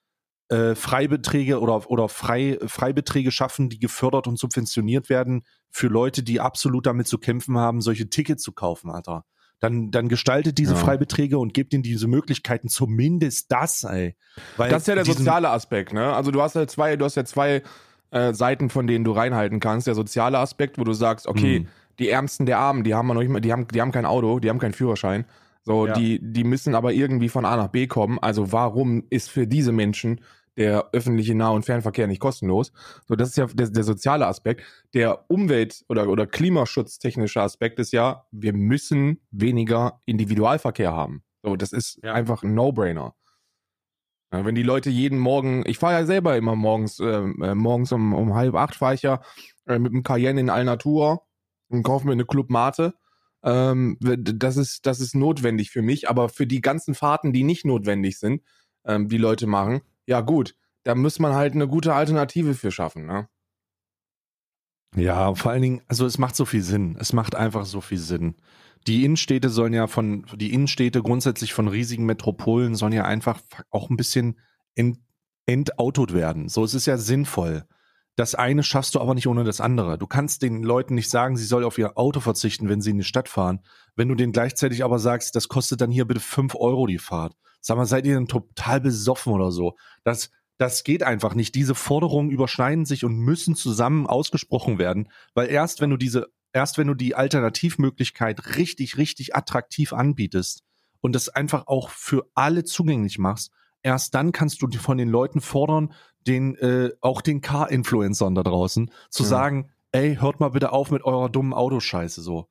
äh, Freibeträge oder, oder Frei, Freibeträge schaffen, die gefördert und subventioniert werden für Leute, die absolut damit zu kämpfen haben, solche Tickets zu kaufen, Alter. Dann, dann gestaltet diese Ja. Freibeträge und gebt ihnen diese Möglichkeiten, zumindest das, ey. Weil Das ist ja der soziale Aspekt, ne? Also du hast ja zwei, du hast ja zwei äh, Seiten, von denen du reinhalten kannst. Der soziale Aspekt, wo du sagst, okay, Mhm. die Ärmsten der Armen, die haben noch nicht mal, die haben, die haben kein Auto, die haben keinen Führerschein. So, Ja. die, die müssen aber irgendwie von A nach B kommen. Also warum ist für diese Menschen der öffentliche Nah- und Fernverkehr nicht kostenlos? So, das ist ja der, der soziale Aspekt. Der Umwelt- oder, oder klimaschutztechnische Aspekt ist ja, wir müssen weniger Individualverkehr haben. So, das ist Ja. einfach ein No-Brainer. Ja, wenn die Leute jeden Morgen, ich fahre ja selber immer morgens, ähm, äh, morgens um, um halb acht fahre ich ja äh, mit dem Cayenne in Alnatura und kaufe mir eine Club Mate. Ähm, das ist, das ist notwendig für mich, aber für die ganzen Fahrten, die nicht notwendig sind, ähm, die Leute machen, ja gut, da muss man halt eine gute Alternative für schaffen, ne? Ja, vor allen Dingen, also es macht so viel Sinn. Es macht einfach so viel Sinn. Die Innenstädte sollen ja von, die Innenstädte grundsätzlich von riesigen Metropolen sollen ja einfach auch ein bisschen ent, entautot werden. So, es ist ja sinnvoll. Das eine schaffst du aber nicht ohne das andere. Du kannst den Leuten nicht sagen, sie soll auf ihr Auto verzichten, wenn sie in die Stadt fahren. Wenn du denen gleichzeitig aber sagst, das kostet dann hier bitte fünf Euro die Fahrt. Sag mal, seid ihr denn total besoffen oder so? Das, das geht einfach nicht. Diese Forderungen überschneiden sich und müssen zusammen ausgesprochen werden, weil erst wenn du diese, erst wenn du die Alternativmöglichkeit richtig, richtig attraktiv anbietest und das einfach auch für alle zugänglich machst, erst dann kannst du von den Leuten fordern, den, äh, auch den Car-Influencern da draußen, zu Ja. sagen, ey, hört mal bitte auf mit eurer dummen Autoscheiße so.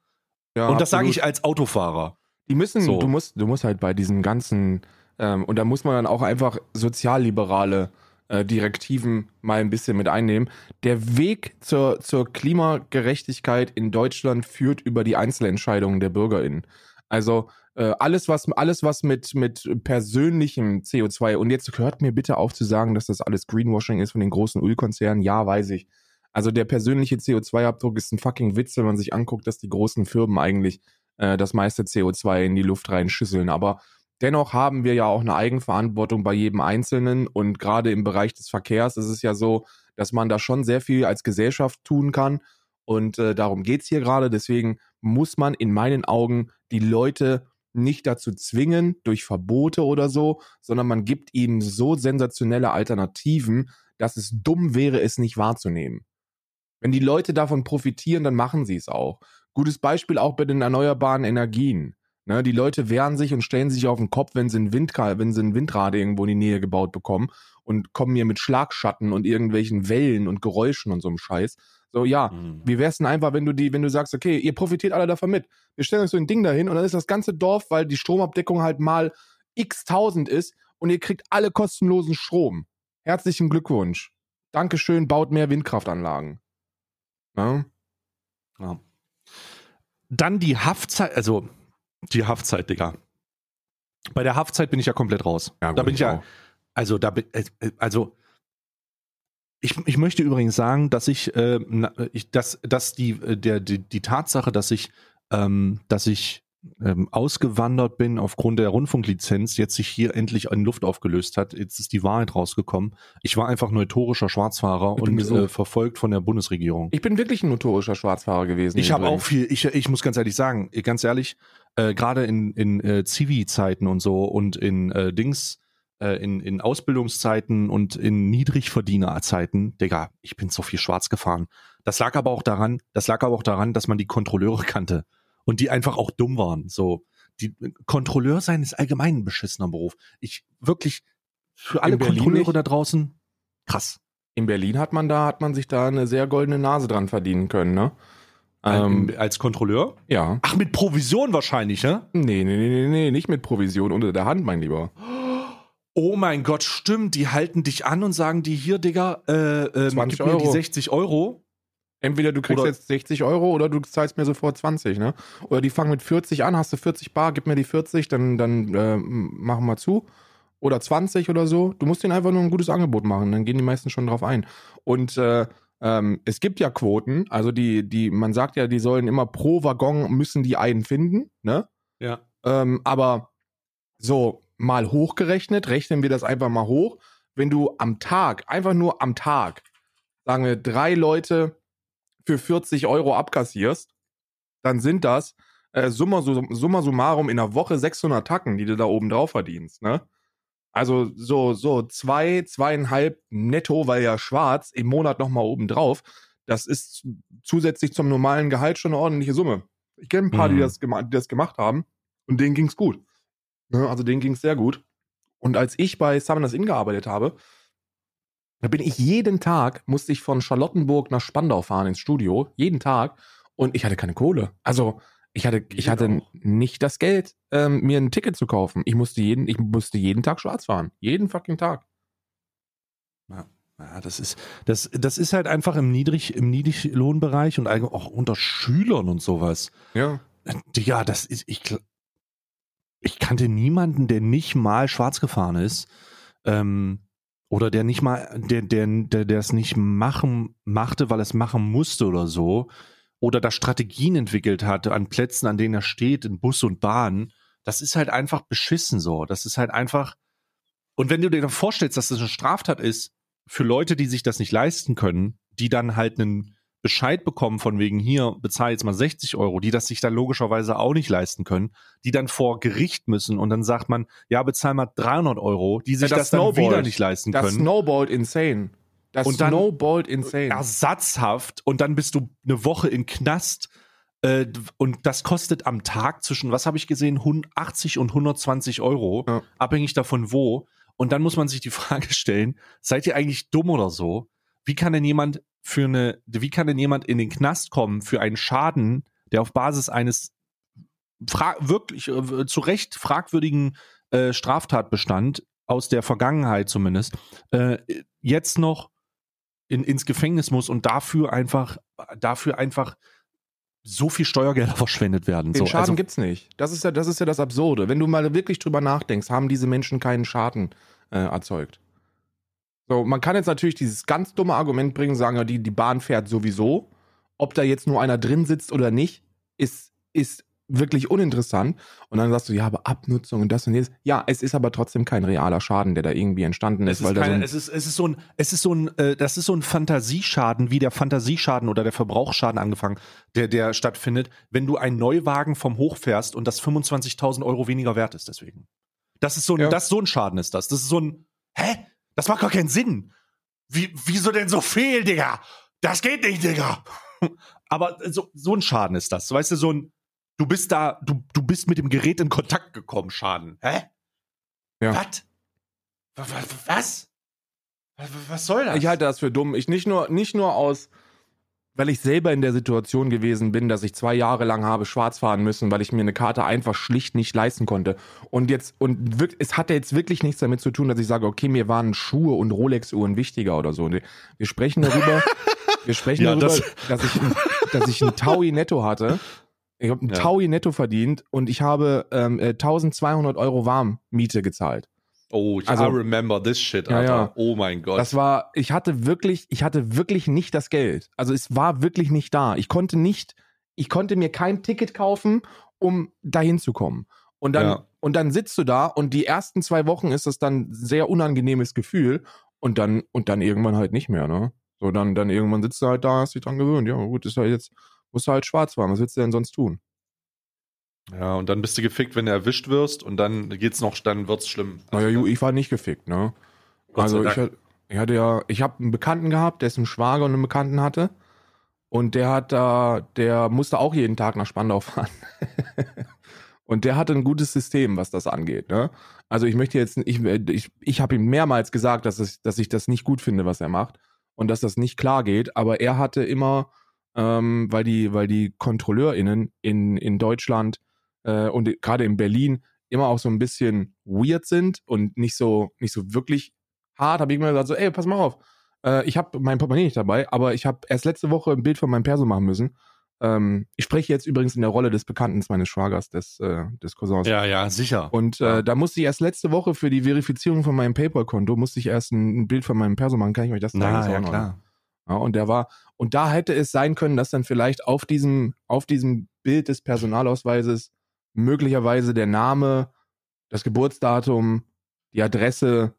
Ja, und das sage ich als Autofahrer. Die müssen, So. du musst, du musst halt bei diesen ganzen, ähm, und da muss man dann auch einfach sozialliberale äh, Direktiven mal ein bisschen mit einnehmen. Der Weg zur, zur Klimagerechtigkeit in Deutschland führt über die Einzelentscheidungen der BürgerInnen. Also äh, alles, was, alles, was mit, mit persönlichem CO2, und jetzt hört mir bitte auf zu sagen, dass das alles Greenwashing ist von den großen Ölkonzernen. Ja, weiß ich. Also der persönliche CO2-Abdruck ist ein fucking Witz, wenn man sich anguckt, dass die großen Firmen eigentlich äh, das meiste CO2 in die Luft reinschüsseln. Aber dennoch haben wir ja auch eine Eigenverantwortung bei jedem Einzelnen. Und gerade im Bereich des Verkehrs ist es ja so, dass man da schon sehr viel als Gesellschaft tun kann. Und äh, darum geht's hier gerade. Deswegen muss man in meinen Augen die Leute nicht dazu zwingen durch Verbote oder so, sondern man gibt ihnen so sensationelle Alternativen, dass es dumm wäre, es nicht wahrzunehmen. Wenn die Leute davon profitieren, dann machen sie es auch. Gutes Beispiel auch bei den erneuerbaren Energien. Ne, die Leute wehren sich und stellen sich auf den Kopf, wenn sie, ein Windka wenn sie ein Windrad irgendwo in die Nähe gebaut bekommen und kommen mir mit Schlagschatten und irgendwelchen Wellen und Geräuschen und so einem Scheiß. So, ja, wie wär's denn einfach, wenn du die, wenn du sagst, okay, ihr profitiert alle davon mit. Wir stellen euch so ein Ding dahin und dann ist das ganze Dorf, weil die Stromabdeckung halt mal x tausend ist und ihr kriegt alle kostenlosen Strom. Herzlichen Glückwunsch. Dankeschön, baut mehr Windkraftanlagen. Ja? Ja. Dann die Haftzeit, also die Haftzeit, Digga. Bei der Haftzeit bin ich ja komplett raus. Ja, da bin ich ja, auch. also da bin, äh, also ich, ich möchte übrigens sagen, dass ich, äh, ich dass, dass die, äh, der, die, die Tatsache, dass ich, ähm, dass ich ähm, ausgewandert bin aufgrund der Rundfunklizenz, jetzt sich hier endlich in Luft aufgelöst hat. Jetzt ist die Wahrheit rausgekommen. Ich war einfach notorischer Schwarzfahrer und äh, verfolgt von der Bundesregierung. Ich bin wirklich ein notorischer Schwarzfahrer gewesen. Ich habe auch viel, ich, ich muss ganz ehrlich sagen, ganz ehrlich, äh, gerade in, in äh, Zivi-Zeiten und so und in äh, Dings, äh, in, in Ausbildungszeiten und in Niedrigverdienerzeiten, Digga, ich bin so viel schwarz gefahren. Das lag aber auch daran, das lag aber auch daran, dass man die Kontrolleure kannte und die einfach auch dumm waren. So, die Kontrolleur sein ist allgemein ein beschissener Beruf. Ich wirklich für alle Kontrolleure nicht? da draußen krass. In Berlin hat man da, hat man sich da eine sehr goldene Nase dran verdienen können, ne? Ähm, als Kontrolleur? ja. Ach, mit Provision wahrscheinlich, ne? Nee, nee, nee, nee, nicht mit Provision unter der Hand, mein Lieber. Oh mein Gott, stimmt. Die halten dich an und sagen dir hier, Digga, äh, äh, 20 gib mir die Euro. 60 Euro. Entweder du kriegst Oder- jetzt 60 Euro oder du zahlst mir sofort 20, ne? Oder die fangen mit 40 an, hast du 40 Bar, gib mir die 40, dann, dann äh, machen wir zu. Oder 20 oder so. Du musst denen einfach nur ein gutes Angebot machen, dann gehen die meisten schon drauf ein. Und äh, ähm, es gibt ja Quoten, also die, die, man sagt ja, die sollen immer pro Waggon müssen die einen finden, ne? Ja. Ähm, aber so mal hochgerechnet, rechnen wir das einfach mal hoch. Wenn du am Tag, einfach nur am Tag, sagen wir, drei Leute für 40 Euro abkassierst, dann sind das äh, summa, sum- summa summarum in der Woche 600 Tacken, die du da oben drauf verdienst, ne? Also so, so zwei, zweieinhalb netto, weil ja schwarz, im Monat nochmal oben drauf. Das ist zusätzlich zum normalen Gehalt schon eine ordentliche Summe. Ich kenne ein paar, die, Mhm. das gema- die das gemacht haben und denen ging's gut. Ne? Also denen ging's sehr gut. Und als ich bei Summoners Inn gearbeitet habe, da bin ich jeden Tag, musste ich von Charlottenburg nach Spandau fahren ins Studio, jeden Tag. Und ich hatte keine Kohle. Also ich hatte, ich hatte nicht das Geld, ähm, mir ein Ticket zu kaufen. Ich musste jeden, ich musste jeden Tag schwarz fahren. Jeden fucking Tag. Ja, das ist, das, das ist halt einfach im Niedrig, im Niedriglohnbereich und auch unter Schülern und sowas. Ja. Ja, das ist, ich, ich kannte niemanden, der nicht mal schwarz gefahren ist, ähm, oder der nicht mal, der, der, der, der es nicht machen, machte, weil es machen musste oder so, oder da Strategien entwickelt hatte an Plätzen, an denen er steht, in Bus und Bahn. Das ist halt einfach beschissen so. Das ist halt einfach, und wenn du dir dann vorstellst, dass das eine Straftat ist, für Leute, die sich das nicht leisten können, die dann halt einen Bescheid bekommen von wegen hier, bezahl jetzt mal 60 Euro, die das sich dann logischerweise auch nicht leisten können, die dann vor Gericht müssen und dann sagt man, ja, bezahl mal 300 Euro, die sich Ja, das, das dann wieder nicht leisten Das können. snowballt insane. Das Und dann- snowballt insane. Ersatzhaft und dann bist du eine Woche in Knast äh, und das kostet am Tag zwischen, was habe ich gesehen, 80 und 120 Euro, Ja. abhängig davon wo. Und dann muss man sich die [LAUGHS] Frage stellen, seid ihr eigentlich dumm oder so? Wie kann denn jemand für eine, wie kann denn jemand in den Knast kommen für einen Schaden, der auf Basis eines wirklich äh, zu Recht fragwürdigen äh, Straftatbestand aus der Vergangenheit zumindest, äh, jetzt noch in, ins Gefängnis muss und dafür einfach, dafür einfach so viel Steuergelder [LAUGHS] verschwendet werden. Den so, Schaden also, gibt's nicht. Das ist ja, das ist ja das Absurde. Wenn du mal wirklich drüber nachdenkst, haben diese Menschen keinen Schaden äh, erzeugt. So, man kann jetzt natürlich dieses ganz dumme Argument bringen, sagen ja, die, die Bahn fährt sowieso. Ob da jetzt nur einer drin sitzt oder nicht, ist, ist wirklich uninteressant. Und dann sagst du, ja, aber Abnutzung und das und jenes. Ja, es ist aber trotzdem kein realer Schaden, der da irgendwie entstanden ist, es weil ist, so ein, es ist, es ist so ein, es ist so ein, äh, das ist so ein Fantasieschaden, wie der Fantasieschaden oder der Verbrauchsschaden angefangen, der, der stattfindet, wenn du einen Neuwagen vom Hoch fährst und das 25.000 Euro weniger wert ist, deswegen. Das ist so ein, Ja. das, so ein Schaden ist das. Das ist so ein, hä? Das macht gar keinen Sinn. Wie, wieso denn so viel, Digga? Das geht nicht, Digga. [LAUGHS] Aber so, so ein Schaden ist das. Weißt du, so ein, du bist da, du, du bist mit dem Gerät in Kontakt gekommen, Schaden. Hä? Ja. Was? Wa- wa- Was? Was, was soll das? Ich halte das für dumm. Ich nicht nur, nicht nur aus, weil ich selber in der Situation gewesen bin, dass ich zwei Jahre lang habe schwarz fahren müssen, weil ich mir eine Karte einfach schlicht nicht leisten konnte. Und jetzt, und wirk- es hatte jetzt wirklich nichts damit zu tun, dass ich sage, okay, mir waren Schuhe und Rolex-Uhren wichtiger oder so. Wir sprechen darüber, [LAUGHS] wir sprechen Ja, darüber, das- dass ich, ein- dass ich ein Taui netto hatte. Ich habe ein Ja. Taui netto verdient und ich habe ähm, äh, 1200 Euro Warmmiete gezahlt. Oh, ich Also- I remember this shit, Ja, Alter. ja. Oh mein Gott. Das war, ich hatte wirklich, ich hatte wirklich nicht das Geld. Also es war wirklich nicht da. Ich konnte nicht, ich konnte mir kein Ticket kaufen, um dahin zu kommen. Und dann, Ja. und dann sitzt du da und die ersten zwei Wochen ist das dann ein sehr unangenehmes Gefühl und dann, und dann irgendwann halt nicht mehr, ne? So, dann, dann irgendwann sitzt du halt da, hast dich dran gewöhnt. Ja, gut, ist halt jetzt, musst du halt schwarz fahren. Was willst du denn sonst tun? Ja, und dann bist du gefickt, wenn du erwischt wirst und dann geht's noch, dann wird's schlimm. Naja, Ju, ich war nicht gefickt, ne? Gott Also ich, ich hatte ja, ich habe einen Bekannten gehabt, dessen Schwager einen Bekannten hatte. Und der hat da, der musste auch jeden Tag nach Spandau [LAUGHS] fahren. und der hatte ein gutes System, was das angeht. Ne? Also ich möchte jetzt, ich, ich, ich habe ihm mehrmals gesagt, dass, es, dass ich das nicht gut finde, was er macht und dass das nicht klar geht. Aber er hatte immer, ähm, weil die, weil die KontrolleurInnen in, in Deutschland äh, und gerade in Berlin immer auch so ein bisschen weird sind und nicht so, nicht so wirklich hart, habe ich immer gesagt, so, ey, pass mal auf, äh, ich habe mein Portemonnaie nicht dabei, aber ich habe erst letzte Woche ein Bild von meinem Perso machen müssen. Ähm, ich spreche jetzt übrigens in der Rolle des Bekannten meines Schwagers, des, äh, des Cousins. Ja, ja, sicher. Und Ja. äh, da musste ich erst letzte Woche für die Verifizierung von meinem PayPal-Konto, musste ich erst ein, ein Bild von meinem Perso machen. Kann ich euch das zeigen? Na, ja, klar. Ja, und der war, und da hätte es sein können, dass dann vielleicht auf diesem, auf diesem Bild des Personalausweises möglicherweise der Name, das Geburtsdatum, die Adresse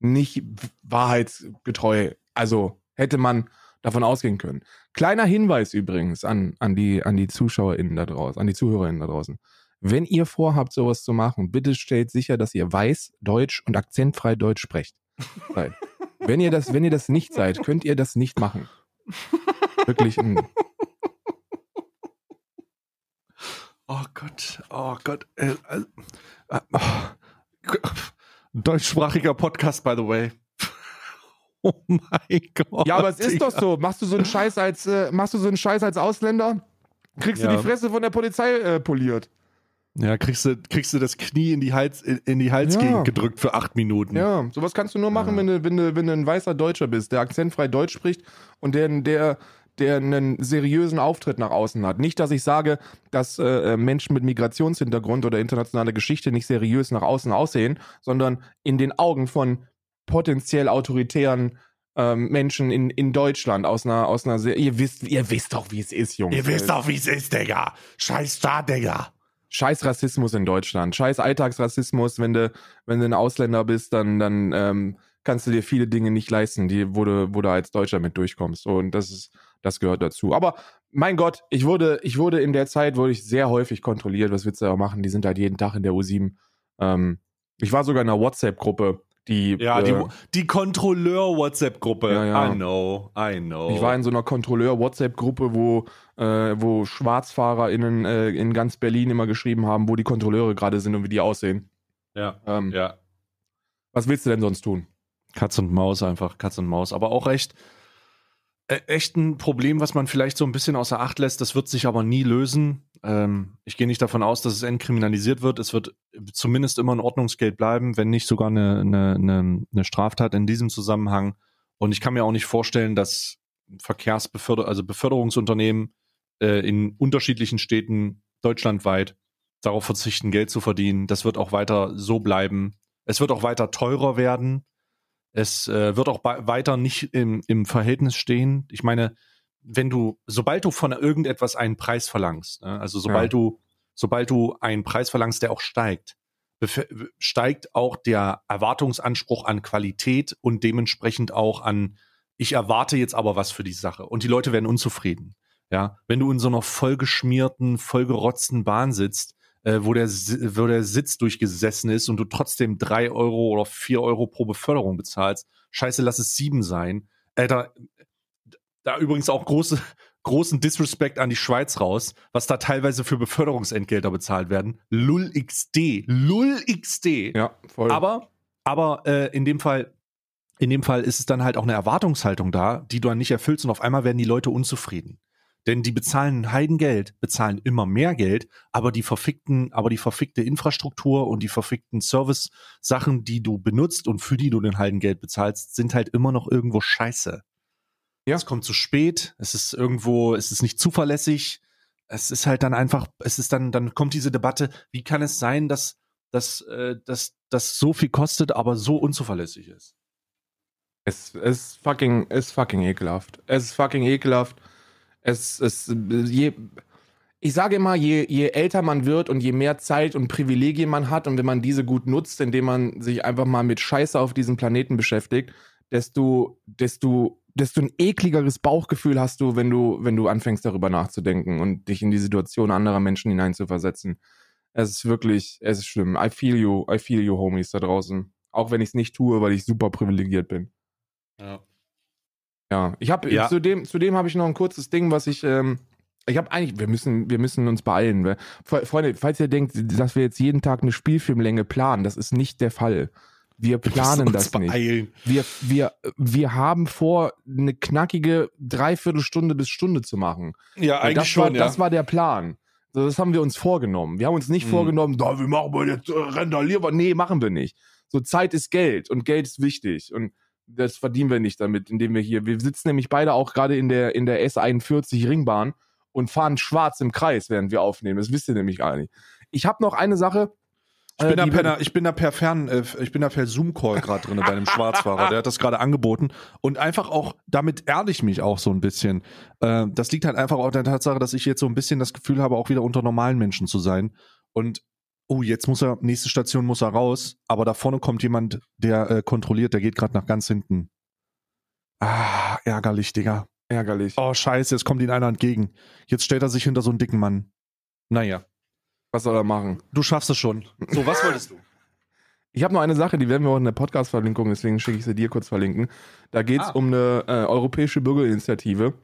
nicht wahrheitsgetreu, also hätte man davon ausgehen können. Kleiner Hinweis übrigens an, an die, an die ZuschauerInnen da draußen, an die ZuhörerInnen da draußen. Wenn ihr vorhabt, sowas zu machen, bitte stellt sicher, dass ihr weiß, Deutsch und akzentfrei Deutsch sprecht. Wenn ihr das, wenn ihr das nicht seid, könnt ihr das nicht machen. Wirklich ein, Oh Gott, oh Gott. Äh, äh, oh. Deutschsprachiger Podcast, by the way. [LAUGHS] Oh mein Gott. Ja, aber es ist doch so. Machst du so einen Scheiß als, äh, machst du so einen Scheiß als Ausländer? Kriegst Ja. du die Fresse von der Polizei äh, poliert. Ja, kriegst du, kriegst du das Knie in die Hals, in, in die Halsgegend Ja. gedrückt für acht Minuten. Ja, sowas kannst du nur machen, Ja. wenn, du, wenn, du, wenn du ein weißer Deutscher bist, der akzentfrei Deutsch spricht und der, der, der einen seriösen Auftritt nach außen hat. Nicht, dass ich sage, dass äh, Menschen mit Migrationshintergrund oder internationale Geschichte nicht seriös nach außen aussehen, sondern in den Augen von potenziell autoritären ähm, Menschen in, in Deutschland aus einer, aus einer sehr, ihr wisst, ihr wisst doch, wie es ist, Jungs. Ihr wisst doch, wie es ist, Digga. Scheiß Staat, Digga. Scheiß Rassismus in Deutschland, scheiß Alltagsrassismus, wenn du, wenn du ein Ausländer bist, dann, dann ähm, kannst du dir viele Dinge nicht leisten, die, wo du, wo du als Deutscher mit durchkommst. So, Und das ist, das gehört dazu. Aber mein Gott, ich wurde, ich wurde in der Zeit, wurde ich sehr häufig kontrolliert. Was willst du da machen? Die sind halt jeden Tag in der U7. Ähm, ich war sogar in einer WhatsApp-Gruppe, die, Ja, äh, die, die Kontrolleur-WhatsApp-Gruppe. Ja, ja. I know, I know. Ich war in so einer Kontrolleur-WhatsApp-Gruppe, wo, äh, wo SchwarzfahrerInnen äh, in ganz Berlin immer geschrieben haben, wo die Kontrolleure gerade sind und wie die aussehen. ja, Ähm, ja. Was willst du denn sonst tun? Katz und Maus einfach, Katz und Maus. Aber auch echt, echt ein Problem, was man vielleicht so ein bisschen außer Acht lässt. Das wird sich aber nie lösen. Ähm, ich gehe nicht davon aus, dass es entkriminalisiert wird. Es wird zumindest immer ein Ordnungsgeld bleiben, wenn nicht sogar eine, eine, eine, eine Straftat in diesem Zusammenhang. Und ich kann mir auch nicht vorstellen, dass Verkehrsbeförder, also Beförderungsunternehmen äh, in unterschiedlichen Städten deutschlandweit darauf verzichten, Geld zu verdienen. Das wird auch weiter so bleiben. Es wird auch weiter teurer werden. Es äh, wird auch weiter nicht im, im Verhältnis stehen. Ich meine, wenn du, sobald du von irgendetwas einen Preis verlangst, ne, also sobald du, sobald du einen Preis verlangst, der auch steigt, steigt auch der Erwartungsanspruch an Qualität und dementsprechend auch an, ich erwarte jetzt aber was für die Sache. Und die Leute werden unzufrieden. Ja, wenn du in so einer vollgeschmierten, vollgerotzten Bahn sitzt, äh, wo, der, wo der Sitz durchgesessen ist und du trotzdem drei Euro oder vier Euro pro Beförderung bezahlst, scheiße, lass es sieben sein. Äh, da, da übrigens auch große, [LAUGHS] großen Disrespect an die Schweiz raus, was da teilweise für Beförderungsentgelter bezahlt werden. Lull XD. Lull XD. Ja, voll. Aber, aber äh, in dem Fall, in dem Fall ist es dann halt auch eine Erwartungshaltung da, die du dann nicht erfüllst und auf einmal werden die Leute unzufrieden. Denn die bezahlen Heidengeld, bezahlen immer mehr Geld, aber die verfickten, aber die verfickte Infrastruktur und die verfickten Service-Sachen, die du benutzt und für die du den Heidengeld bezahlst, sind halt immer noch irgendwo scheiße. Ja. Es kommt zu spät, es ist irgendwo, es ist nicht zuverlässig, es ist halt dann einfach, es ist dann, dann kommt diese Debatte, wie kann es sein, dass, dass, äh, dass das so viel kostet, aber so unzuverlässig ist? Es ist fucking, ist fucking ekelhaft. Es ist fucking ekelhaft. Es ist, je, ich sage immer, je, je älter man wird und je mehr Zeit und Privilegien man hat und wenn man diese gut nutzt, indem man sich einfach mal mit Scheiße auf diesem Planeten beschäftigt, desto, desto, desto ein ekligeres Bauchgefühl hast du, wenn du, wenn du anfängst darüber nachzudenken und dich in die Situation anderer Menschen hineinzuversetzen. Es ist wirklich, es ist schlimm. I feel you, I feel you, Homies da draußen. Auch wenn ich es nicht tue, weil ich super privilegiert bin. Ja. Ja, ich habe Ja. zudem, zudem habe ich noch ein kurzes Ding, was ich, ähm, ich habe eigentlich, wir müssen, wir müssen uns beeilen. Wir- Fre- Freunde, falls ihr denkt, dass wir jetzt jeden Tag eine Spielfilmlänge planen, das ist nicht der Fall. Wir planen das nicht. Beeilen. Wir, wir, wir haben vor, eine knackige Dreiviertelstunde bis Stunde zu machen. Ja, eigentlich das schon, war, ja. Das war der Plan. So, das haben wir uns vorgenommen. Wir haben uns nicht Mhm. vorgenommen, da, wir machen mal jetzt äh, randalieren. wir." Nee, machen wir nicht. So, Zeit ist Geld und Geld ist wichtig. Und das verdienen wir nicht damit, indem wir hier, wir sitzen nämlich beide auch gerade in der, in der S41 Ringbahn und fahren schwarz im Kreis, während wir aufnehmen. Das wisst ihr nämlich gar nicht. Ich habe noch eine Sache. Ich bin, äh, da per, ich bin da per Fern, äh, ich bin da per Zoom-Call gerade drin bei einem Schwarzfahrer. Der hat das gerade angeboten. Und einfach auch, damit erde ich mich auch so ein bisschen. Äh, das liegt halt einfach auch an der Tatsache, dass ich jetzt so ein bisschen das Gefühl habe, auch wieder unter normalen Menschen zu sein. Und, oh, jetzt muss er, nächste Station muss er raus. Aber da vorne kommt jemand, der äh, kontrolliert, der geht gerade nach ganz hinten. Ah, ärgerlich, Digga. ärgerlich. Oh, scheiße, jetzt kommt ihm einer entgegen. Jetzt stellt er sich hinter so einen dicken Mann. Naja, Was soll er machen? du schaffst es schon. So, was wolltest du? [LAUGHS] Ich habe noch eine Sache, die werden wir auch in der Podcast-Verlinkung, deswegen schicke ich sie dir kurz verlinken. Da geht es Ah. um eine äh, europäische Bürgerinitiative,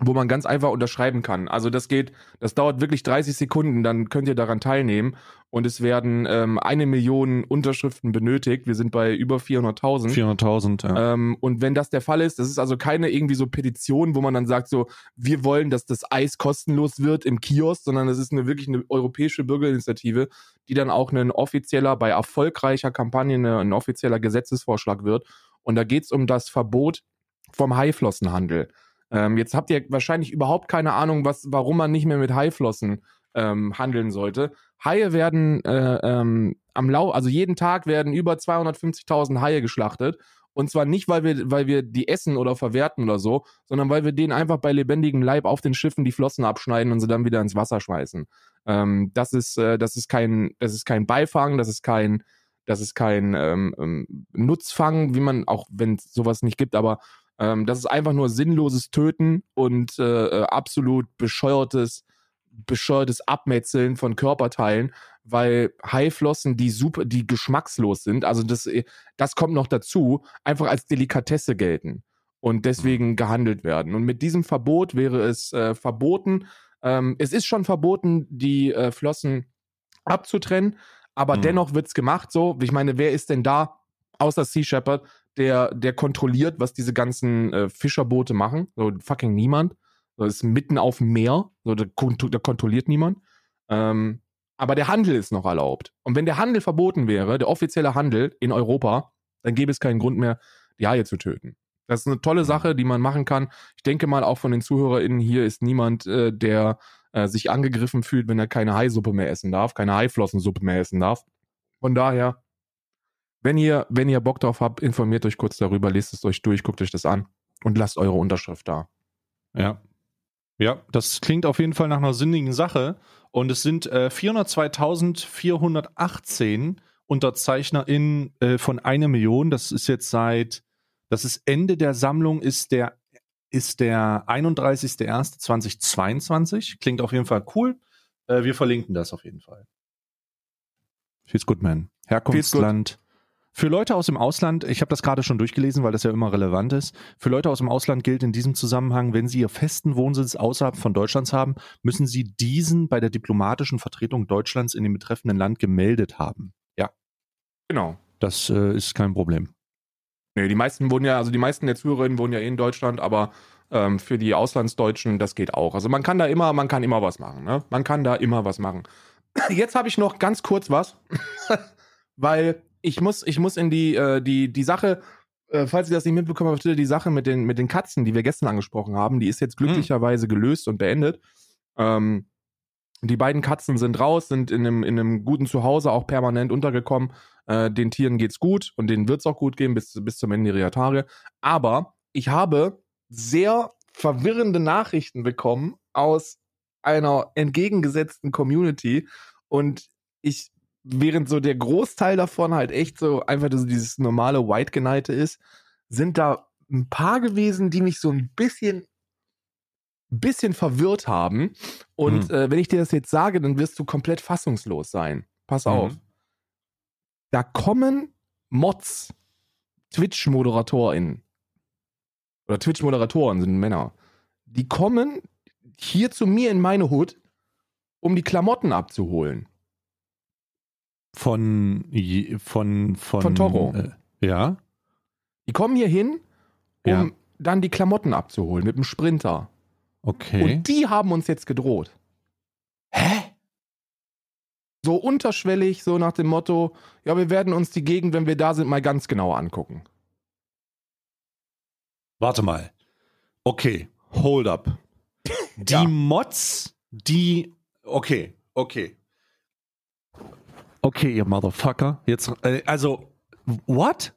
wo man ganz einfach unterschreiben kann. Also das geht, das dauert wirklich 30 Sekunden, dann könnt ihr daran teilnehmen und es werden ähm, eine Million Unterschriften benötigt. Wir sind bei über 400.000. 400.000, ja. Ähm, und wenn das der Fall ist, das ist also keine irgendwie so Petition, wo man dann sagt so, wir wollen, dass das Eis kostenlos wird im Kiosk, sondern es ist eine wirklich eine europäische Bürgerinitiative, die dann auch ein offizieller, bei erfolgreicher Kampagne eine, ein offizieller Gesetzesvorschlag wird. Und da geht es um das Verbot vom Haiflossenhandel. Ähm, jetzt habt ihr wahrscheinlich überhaupt keine Ahnung, was, warum man nicht mehr mit Haiflossen ähm, handeln sollte. Haie werden äh, ähm, am Lau, also jeden Tag werden über 250.000 Haie geschlachtet. Und zwar nicht, weil wir, weil wir die essen oder verwerten oder so, sondern weil wir denen einfach bei lebendigem Leib auf den Schiffen die Flossen abschneiden und sie dann wieder ins Wasser schmeißen. Ähm, das ist, äh, das ist kein, das ist kein Beifang, das ist kein, das ist kein ähm, ähm, Nutzfang, wie man, auch wenn sowas nicht gibt, aber ähm, das ist einfach nur sinnloses Töten und äh, äh, absolut bescheuertes, bescheuertes Abmetzeln von Körperteilen, weil Haiflossen, die super, die geschmackslos sind, also das, äh, das kommt noch dazu, einfach als Delikatesse gelten und deswegen gehandelt werden. Und mit diesem Verbot wäre es äh, verboten, ähm, es ist schon verboten, die äh, Flossen abzutrennen, aber Mhm. dennoch wird's gemacht so. Ich meine, wer ist denn da, außer Sea Shepherd, der, der kontrolliert, was diese ganzen äh, Fischerboote machen? So fucking niemand. So, ist mitten auf dem Meer, so, da, kont- kontrolliert niemand. Ähm, aber der Handel ist noch erlaubt. Und wenn der Handel verboten wäre, der offizielle Handel in Europa, dann gäbe es keinen Grund mehr, die Haie zu töten. Das ist eine tolle Sache, die man machen kann. Ich denke mal, auch von den ZuhörerInnen hier ist niemand, äh, der äh, sich angegriffen fühlt, wenn er keine Haisuppe mehr essen darf, keine Haiflossensuppe mehr essen darf. Von daher, wenn ihr, wenn ihr Bock drauf habt, informiert euch kurz darüber, lest es euch durch, guckt euch das an und lasst eure Unterschrift da. Ja. Ja, das klingt auf jeden Fall nach einer sinnigen Sache. Und es sind äh, 402.418 UnterzeichnerInnen äh, von einer Million. Das ist jetzt seit, das ist Ende der Sammlung, ist der, ist der 31.01.2022. Klingt auf jeden Fall cool. Äh, wir verlinken das auf jeden Fall. Feels good, man. Herkunftsland. Für Leute aus dem Ausland, ich habe das gerade schon durchgelesen, weil das ja immer relevant ist. Für Leute aus dem Ausland gilt in diesem Zusammenhang, wenn sie ihr festen Wohnsitz außerhalb von Deutschlands haben, müssen sie diesen bei der diplomatischen Vertretung Deutschlands in dem betreffenden Land gemeldet haben. Ja, Genau. das äh, ist kein Problem. Nee, die meisten wohnen ja, also die meisten der Zuhörerinnen wohnen ja eh in Deutschland, aber ähm, für die Auslandsdeutschen, das geht auch. Also man kann da immer, man kann immer was machen, ne? Man kann da immer was machen. [CLEARS THROAT] Jetzt habe ich noch ganz kurz was, [LAUGHS] weil ich muss, ich muss in die, äh, die, die Sache, äh, falls ihr das nicht mitbekommen habt, die Sache mit den, mit den Katzen, die wir gestern angesprochen haben, die ist jetzt glücklicherweise gelöst und beendet. Ähm, die beiden Katzen sind raus, sind in einem, in einem guten Zuhause auch permanent untergekommen. Äh, den Tieren geht's gut und denen wird's auch gut gehen bis, bis zum Ende ihrer Tage. Aber ich habe sehr verwirrende Nachrichten bekommen aus einer entgegengesetzten Community und ich, während so der Großteil davon halt echt so einfach so dieses normale White-Geneite ist, sind da ein paar gewesen, die mich so ein bisschen, bisschen verwirrt haben. Und Hm. äh, wenn ich dir das jetzt sage, dann wirst du komplett fassungslos sein. Pass Mhm. auf. Da kommen Mods, Twitch-ModeratorInnen. Oder Twitch-Moderatoren sind Männer. Die kommen hier zu mir in meine Hut, um die Klamotten abzuholen. Von, von, von, Von Toro. Äh, ja. Die kommen hier hin, um Ja. dann die Klamotten abzuholen mit dem Sprinter. Okay. Und die haben uns jetzt gedroht. Hä? So unterschwellig, so nach dem Motto, ja, wir werden uns die Gegend, wenn wir da sind, mal ganz genau angucken. Warte mal. Okay, hold up. [LAUGHS] Die Ja. Mods, die. Okay, okay. Okay, ihr Motherfucker. Jetzt, äh, also, what?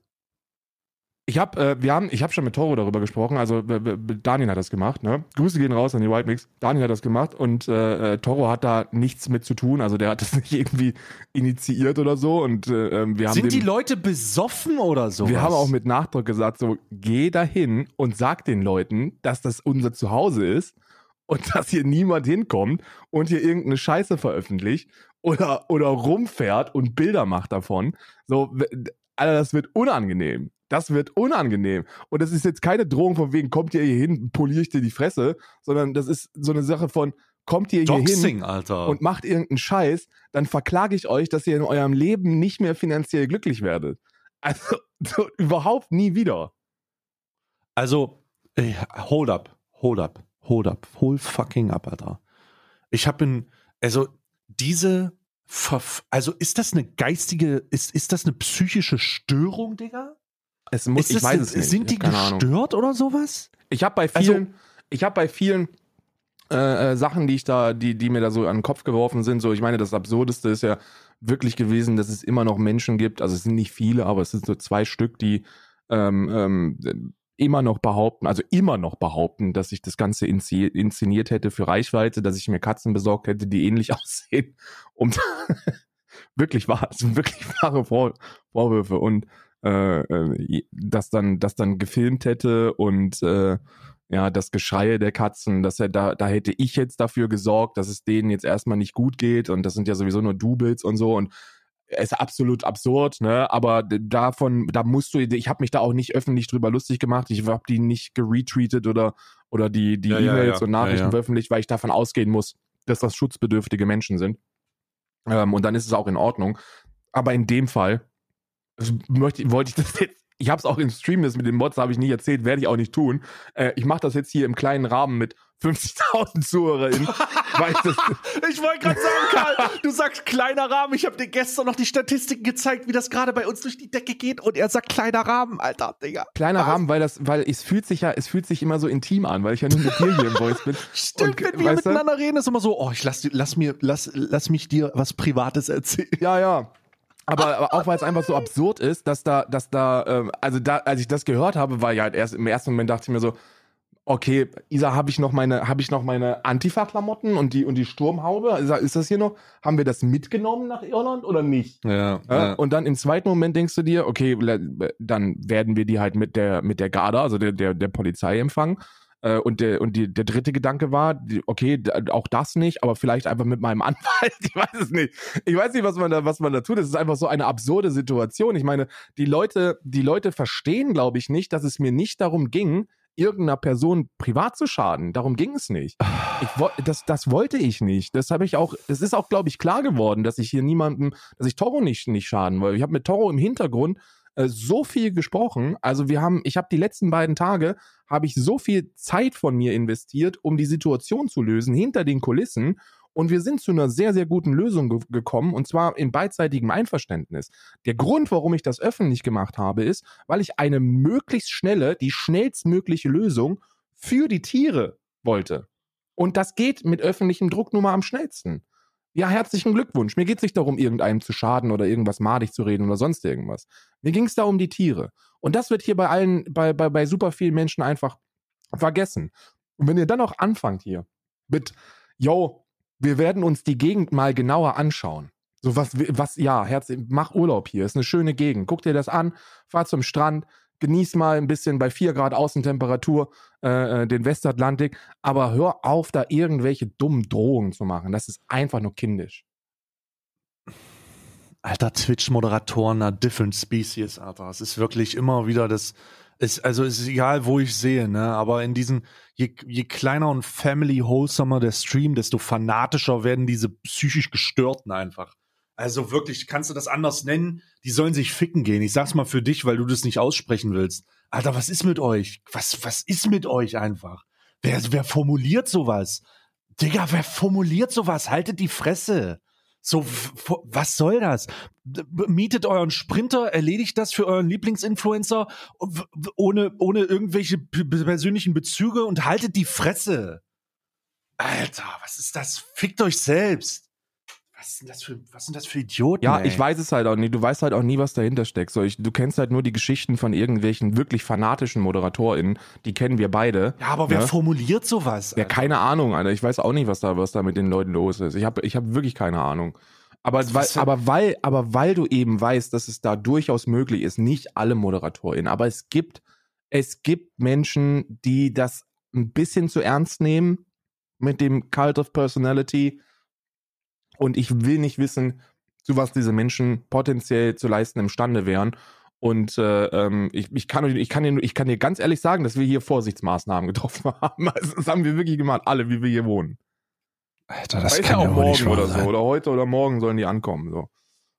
Ich habe, äh, wir haben, ich habe schon mit Toro darüber gesprochen. Also Daniel hat das gemacht. Ne? Grüße gehen raus an die White Mix. Daniel hat das gemacht und äh, äh, Toro hat da nichts mit zu tun. Also der hat das [LAUGHS] nicht irgendwie initiiert oder so. Und äh, ähm, wir haben Sind die dem, Leute besoffen oder so? wir haben auch mit Nachdruck gesagt, so geh dahin und sag den Leuten, dass das unser Zuhause ist und [LAUGHS] dass hier niemand hinkommt und hier irgendeine Scheiße veröffentlicht oder oder rumfährt und Bilder macht davon. So, Alter, das wird unangenehm. Das wird unangenehm. Und das ist jetzt keine Drohung von wegen, kommt ihr hier hin, poliere ich dir die Fresse, sondern das ist so eine Sache von, kommt ihr hier hin Doxing, Alter. und macht irgendeinen Scheiß, dann verklage ich euch, dass ihr in eurem Leben nicht mehr finanziell glücklich werdet. Also [LAUGHS] so, überhaupt nie wieder. Also, hold up, hold up, hold up, hold fucking up, Alter. Ich habe in, also diese, Verf also ist das eine geistige, ist, ist das eine psychische Störung, Digga? Es muss, ich weiß es nicht. Sind die keine Ahnung. gestört oder sowas? Ich habe bei Also- vielen, ich habe bei vielen äh, äh, Sachen, die ich da, die, die mir da so an den Kopf geworfen sind, so ich meine, das Absurdeste ist ja wirklich gewesen, dass es immer noch Menschen gibt, also es sind nicht viele, aber es sind so zwei Stück, die ähm, ähm, immer noch behaupten, also immer noch behaupten, dass ich das Ganze inszeniert hätte für Reichweite, dass ich mir Katzen besorgt hätte, die ähnlich [LAUGHS] aussehen. Und [LAUGHS] wirklich wahr, das sind wirklich [LAUGHS] wahre Vor Vorwürfe. Und äh, äh, das dann, das dann gefilmt hätte und äh, ja, das Geschreie der Katzen, dass er da, da hätte ich jetzt dafür gesorgt, dass es denen jetzt erstmal nicht gut geht und das sind ja sowieso nur Doubles und so und ist absolut absurd, ne? Aber davon, da musst du, ich habe mich da auch nicht öffentlich drüber lustig gemacht. Ich habe die nicht geretweetet oder oder die die Ja, ja, E-Mails ja. und Nachrichten Ja, ja. veröffentlicht, weil ich davon ausgehen muss, dass das schutzbedürftige Menschen sind. Ähm, und dann ist es auch in Ordnung. Aber in dem Fall möchte, wollte ich das jetzt. Ich habe es auch im Stream das mit den Mods habe ich nicht erzählt, werde ich auch nicht tun. Äh, ich mache das jetzt hier im kleinen Rahmen mit 50.000 [LAUGHS] ZuhörerInnen, ich [LAUGHS] Ich wollte gerade sagen, Karl, du sagst kleiner Rahmen. Ich habe dir gestern noch die Statistiken gezeigt, wie das gerade bei uns durch die Decke geht. Und er sagt kleiner Rahmen, Alter, Digga. kleiner Was? Rahmen, weil das, weil es fühlt sich ja, es fühlt sich immer so intim an, weil ich ja nur mit dir hier im Voice bin. [LAUGHS] Stimmt, Und, wenn wir weißt du? miteinander reden, ist immer so, oh, ich lass, lass mir, lass, lass mich dir was Privates erzählen. Ja, ja. Aber, aber auch weil es einfach so absurd ist, dass da, dass da, ähm, also da, als ich das gehört habe, war ja halt erst im ersten Moment dachte ich mir so, okay, Isa, habe ich noch meine, habe ich noch meine Antifa-Klamotten und die und die Sturmhaube? Ist, ist das hier noch? Haben wir das mitgenommen nach Irland oder nicht? Ja, Ja? Und dann im zweiten Moment denkst du dir, okay, dann werden wir die halt mit der mit der Garda, also der der, der Polizei empfangen. Äh, Und der und die, der dritte Gedanke war, okay, auch das nicht, aber vielleicht einfach mit meinem [LAUGHS] Anwalt. Ich weiß es nicht. Ich weiß nicht, was man da was man da tut. Es ist einfach so eine absurde Situation. Ich meine, die Leute die Leute verstehen, glaube ich, nicht, dass es mir nicht darum ging, irgendeiner Person privat zu schaden. Darum ging es nicht. Ich, das, das wollte ich nicht. Das habe ich auch, es ist auch, glaube ich, klar geworden, dass ich hier niemandem, dass ich Toro nicht, nicht schaden wollte. Ich habe mit Toro im Hintergrund äh, so viel gesprochen. Also wir haben, ich habe die letzten beiden Tage, habe ich so viel Zeit von mir investiert, um die Situation zu lösen, hinter den Kulissen. Und wir sind zu einer sehr, sehr guten Lösung ge gekommen, und zwar in beidseitigem Einverständnis. Der Grund, warum ich das öffentlich gemacht habe, ist, weil ich eine möglichst schnelle, die schnellstmögliche Lösung für die Tiere wollte. Und das geht mit öffentlichem Druck nun mal am schnellsten. Ja, herzlichen Glückwunsch. Mir geht es nicht darum, irgendeinem zu schaden oder irgendwas madig zu reden oder sonst irgendwas. Mir ging es da um die Tiere. Und das wird hier bei allen, bei, bei, bei super vielen Menschen einfach vergessen. Und wenn ihr dann auch anfangt hier mit, yo, wir werden uns die Gegend mal genauer anschauen. So was, was, ja, Herz, mach Urlaub hier, ist eine schöne Gegend. Guck dir das an, fahr zum Strand, genieß mal ein bisschen bei 4 Grad Außentemperatur äh, äh, den Westatlantik, aber hör auf, da irgendwelche dummen Drohungen zu machen. Das ist einfach nur kindisch. Alter, Twitch-Moderatoren einer different species, Alter. Es ist wirklich immer wieder das, ist, also ist egal, wo ich sehe, ne, aber in diesen, je, je kleiner und family wholesomer der Stream, desto fanatischer werden diese psychisch Gestörten einfach. Also wirklich, kannst du das anders nennen? Die sollen sich ficken gehen. Ich sag's mal für dich, weil du das nicht aussprechen willst. Alter, was ist mit euch? Was, was ist mit euch einfach? Wer, wer formuliert sowas? Digga, wer formuliert sowas? Haltet die Fresse. So, was soll das? Mietet euren Sprinter, erledigt das für euren Lieblingsinfluencer ohne, ohne irgendwelche persönlichen Bezüge und haltet die Fresse. Alter, was ist das? Fickt euch selbst was sind das für, was sind das für Idioten? Ja, ey? ich weiß es halt auch nie. Du weißt halt auch nie, was dahinter steckt. So, ich, du kennst halt nur die Geschichten von irgendwelchen wirklich fanatischen ModeratorInnen. Die kennen wir beide. Ja, aber wer ne? formuliert sowas? Ja, keine Ahnung, Alter. Ich weiß auch nicht, was da, was da mit den Leuten los ist. Ich habe ich hab wirklich keine Ahnung. Aber weil, aber, weil, aber weil du eben weißt, dass es da durchaus möglich ist, nicht alle ModeratorInnen, aber es gibt, es gibt Menschen, die das ein bisschen zu ernst nehmen mit dem Cult of Personality und ich will nicht wissen, zu was diese Menschen potenziell zu leisten imstande wären. Und äh, ähm, ich, ich, kann, ich, kann dir, ich kann dir ganz ehrlich sagen, dass wir hier Vorsichtsmaßnahmen [LAUGHS] getroffen haben. Also, das haben wir wirklich gemacht, alle, wie wir hier wohnen. Alter, das Weiß kann ja auch morgen oder so. sein. Oder heute oder morgen sollen die ankommen. So.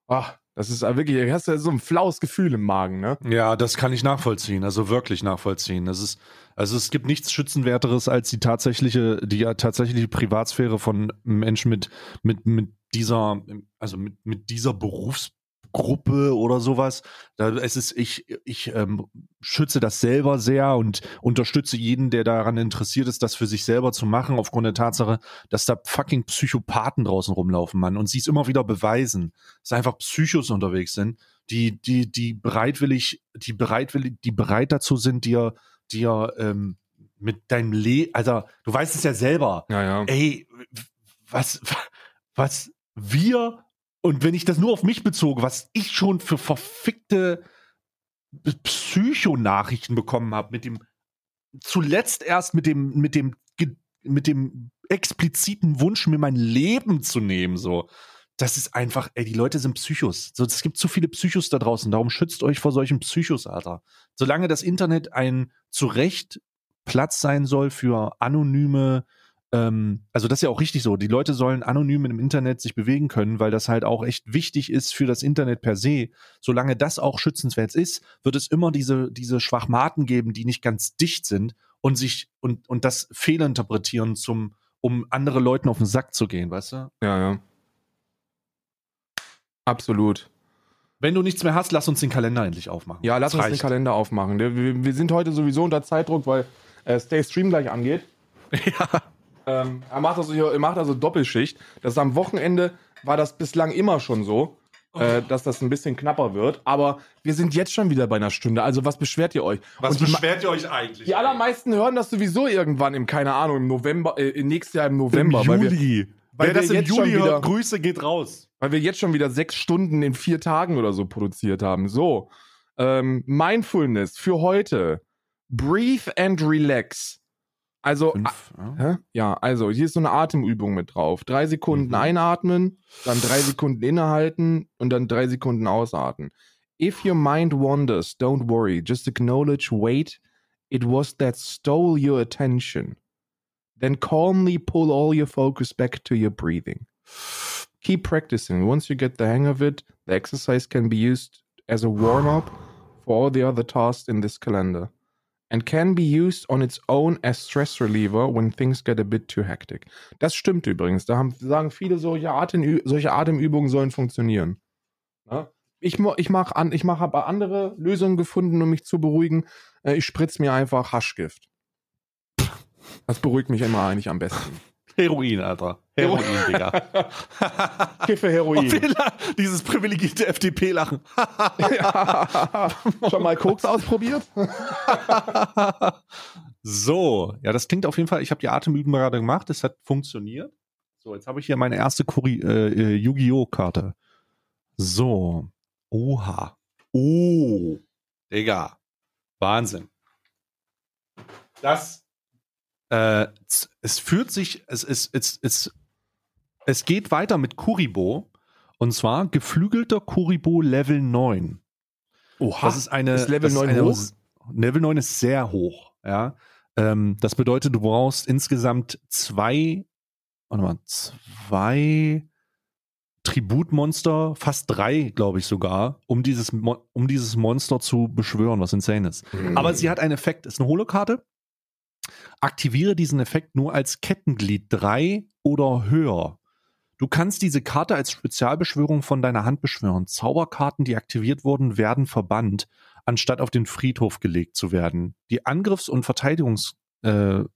Ach, das ist wirklich, du hast ja so ein flaues Gefühl im Magen, ne? Ja, das kann ich nachvollziehen, also wirklich nachvollziehen. Das ist, also es gibt nichts schützenwerteres als die tatsächliche, die ja tatsächliche Privatsphäre von Menschen mit, mit, mit dieser, also mit, mit dieser Berufsgruppe oder sowas. Da, es ist, ich, ich ähm, schütze das selber sehr und unterstütze jeden, der daran interessiert ist, das für sich selber zu machen, aufgrund der Tatsache, dass da fucking Psychopathen draußen rumlaufen, Mann. Und sie es immer wieder beweisen, dass einfach Psychos unterwegs sind, die, die, die bereitwillig, die bereitwillig, die bereit dazu sind, dir, dir ähm, mit deinem Leben, also du weißt es ja selber, Ja, ja. ey, was, was wir, und wenn ich das nur auf mich bezog, was ich schon für verfickte Psychonachrichten bekommen habe, mit dem, zuletzt erst mit dem, mit dem, mit dem expliziten Wunsch, mir mein Leben zu nehmen, so. Das ist einfach, ey, die Leute sind Psychos. So, es gibt zu viele Psychos da draußen. Darum schützt euch vor solchen Psychos, Alter. Solange das Internet ein zu Recht Platz sein soll für anonyme, ähm, also das ist ja auch richtig so. Die Leute sollen anonym im Internet sich bewegen können, weil das halt auch echt wichtig ist für das Internet per se. Solange das auch schützenswert ist, wird es immer diese, diese Schwachmaten geben, die nicht ganz dicht sind und sich und, und das fehlinterpretieren zum, um andere Leuten auf den Sack zu gehen, weißt du? Ja, ja. Absolut. Wenn du nichts mehr hast, lass uns den Kalender endlich aufmachen. Ja, lass Das uns den reicht. Kalender aufmachen. Wir, wir sind heute sowieso unter Zeitdruck, weil äh, Stay Stream gleich angeht. [LAUGHS] Ja. Ähm, er macht also, hier, er macht also Doppelschicht. Das ist am Wochenende war das bislang immer schon so, äh, dass das ein bisschen knapper wird. Aber wir sind jetzt schon wieder bei einer Stunde. Also was beschwert ihr euch? Was Und beschwert ihr euch eigentlich? die allermeisten hören das sowieso irgendwann im, keine Ahnung, im November, äh, nächstes Jahr im November. Im Juli. weil Wer das im Juli wieder- hört, Grüße geht raus. weil wir jetzt schon wieder sechs Stunden in vier Tagen oder so produziert haben. So, ähm, Mindfulness für heute. Breathe and relax. Also, Fünf, ja. Hä? Ja, also hier ist so eine Atemübung mit drauf. Drei Sekunden Mhm. einatmen, dann drei Sekunden innehalten und dann drei Sekunden ausatmen. If your mind wanders, don't worry. Just acknowledge, wait, it was that stole your attention. Then calmly pull all your focus back to your breathing. Keep practicing. Once you get the hang of it, the exercise can be used as a warm up for all the other tasks in this calendar and can be used on its own as stress reliever when things get a bit too hectic. Das stimmt übrigens. Da haben, sagen viele, solche, Atemü solche Atemübungen sollen funktionieren. Ja? Ich, ich mache an, mach, habe andere Lösungen gefunden, um mich zu beruhigen. Äh, Ich spritze mir einfach Haschgift. Das beruhigt mich immer eigentlich am besten. [LAUGHS] Heroin, Alter. Heroin, [LAUGHS] Digga. Kiffe Heroin. La- Dieses privilegierte FDP-Lachen. [LAUGHS] Schon mal Koks ausprobiert? [LAUGHS] so, ja, das klingt auf jeden Fall. Ich habe die Atemübung gerade gemacht, es hat funktioniert. So, jetzt habe ich hier meine erste Kuri äh, äh, Yu-Gi-Oh! Karte. So. Oha. Oh. Digga. Wahnsinn. Das, äh, es führt sich, es, es, es, es, es geht weiter mit Kuribo. Und zwar geflügelter Kuribo Level 9. Oha. Das ist eine. Ist Level das 9 eine, hoch? Level 9 ist sehr hoch, ja. Ähm, das bedeutet, du brauchst insgesamt zwei, warte mal, zwei Tributmonster, fast drei, glaube ich sogar, um dieses, Mo um dieses Monster zu beschwören, was insane ist. Mhm. Aber sie hat einen Effekt, ist eine Holokarte. Aktiviere diesen Effekt nur als Kettenglied 3 oder höher. Du kannst diese Karte als Spezialbeschwörung von deiner Hand beschwören. Zauberkarten, die aktiviert wurden, werden verbannt, anstatt auf den Friedhof gelegt zu werden. Die Angriffs- und Verteidigungswerte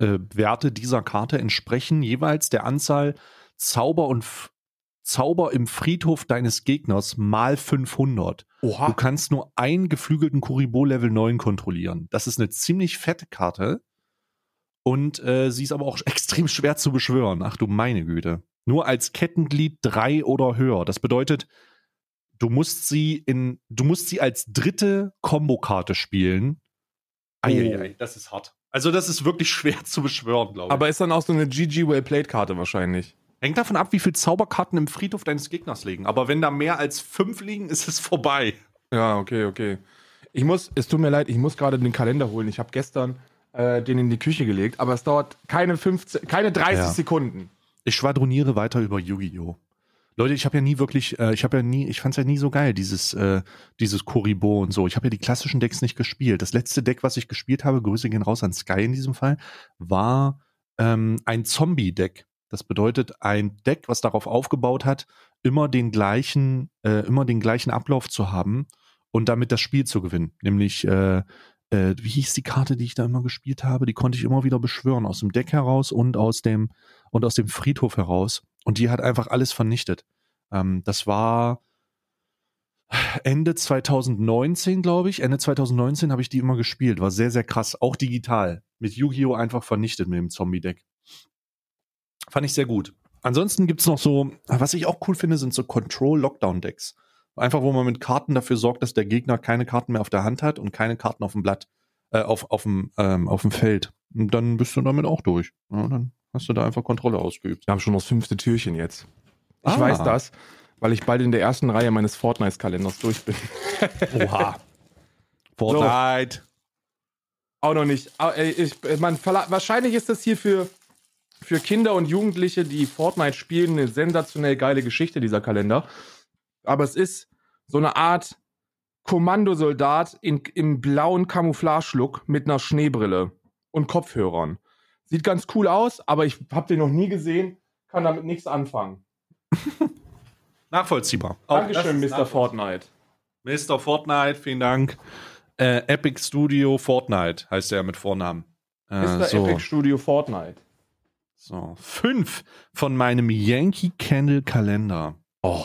äh, äh, dieser Karte entsprechen jeweils der Anzahl Zauber und F Zauber im Friedhof deines Gegners mal 500. Du Oha. kannst nur einen geflügelten Kuribo Level 9 kontrollieren. Das ist eine ziemlich fette Karte. Und äh, sie ist aber auch [LAUGHS] extrem schwer zu beschwören. Ach du meine Güte. Nur als Kettenglied 3 oder höher. Das bedeutet, du musst sie in, du musst sie als dritte Kombokarte spielen. Eieiei, das ist hart. Also, das ist wirklich schwer zu beschwören, glaube ich. Aber ist dann auch so eine GG Well Played Karte wahrscheinlich. Hängt davon ab, wie viele Zauberkarten im Friedhof deines Gegners liegen. Aber wenn da mehr als fünf liegen, ist es vorbei. Ja, okay, okay. Ich muss, es tut mir leid, ich muss gerade den Kalender holen. Ich habe gestern äh, den in die Küche gelegt, aber es dauert keine 15, keine 30 Ja. Sekunden. Ich schwadroniere weiter über Yu-Gi-Oh! Leute, ich habe ja nie wirklich, äh, ich habe ja nie, ich fand's ja nie so geil, dieses, äh, dieses Kuribo und so. Ich habe ja die klassischen Decks nicht gespielt. Das letzte Deck, was ich gespielt habe, Grüße gehen raus an Sky in diesem Fall, war ähm, ein Zombie-Deck. Das bedeutet ein Deck, was darauf aufgebaut hat, immer den gleichen, äh, immer den gleichen Ablauf zu haben und damit das Spiel zu gewinnen. Nämlich, äh, äh, wie hieß die Karte, die ich da immer gespielt habe? Die konnte ich immer wieder beschwören aus dem Deck heraus und aus dem und aus dem Friedhof heraus. Und die hat einfach alles vernichtet. Ähm, das war Ende 2019, glaube ich. Ende 2019 habe ich die immer gespielt. War sehr, sehr krass. Auch digital. Mit Yu-Gi-Oh! einfach vernichtet mit dem Zombie-Deck. Fand ich sehr gut. Ansonsten gibt's noch so, was ich auch cool finde, sind so Control-Lockdown-Decks. Einfach, wo man mit Karten dafür sorgt, dass der Gegner keine Karten mehr auf der Hand hat und keine Karten auf dem Blatt, äh, auf, auf, dem, ähm, auf dem Feld. Und dann bist du damit auch durch. Ja, dann hast du da einfach Kontrolle ausgeübt. Wir haben schon das fünfte Türchen jetzt. Ich Ah. weiß das, weil ich bald in der ersten Reihe meines Fortnite-Kalenders durch bin. [LAUGHS] Oha. [LAUGHS] Fortnite. Auch noch nicht. Ey, ich, man, wahrscheinlich ist das hier für, für Kinder und Jugendliche, die Fortnite spielen, eine sensationell geile Geschichte, dieser Kalender. Aber es ist so eine Art Kommandosoldat in, im blauen Camouflage-Look mit einer Schneebrille und Kopfhörern. Sieht ganz cool aus, aber ich habe den noch nie gesehen, kann damit nichts anfangen. [LAUGHS] Nachvollziehbar. Auch Dankeschön, Mr. Fortnite. Mr. Fortnite, vielen Dank. Äh, Epic Studio Fortnite heißt er mit Vornamen. Äh, Mr. so, Epic Studio Fortnite. so, fünf von meinem Yankee Candle Kalender. Oh.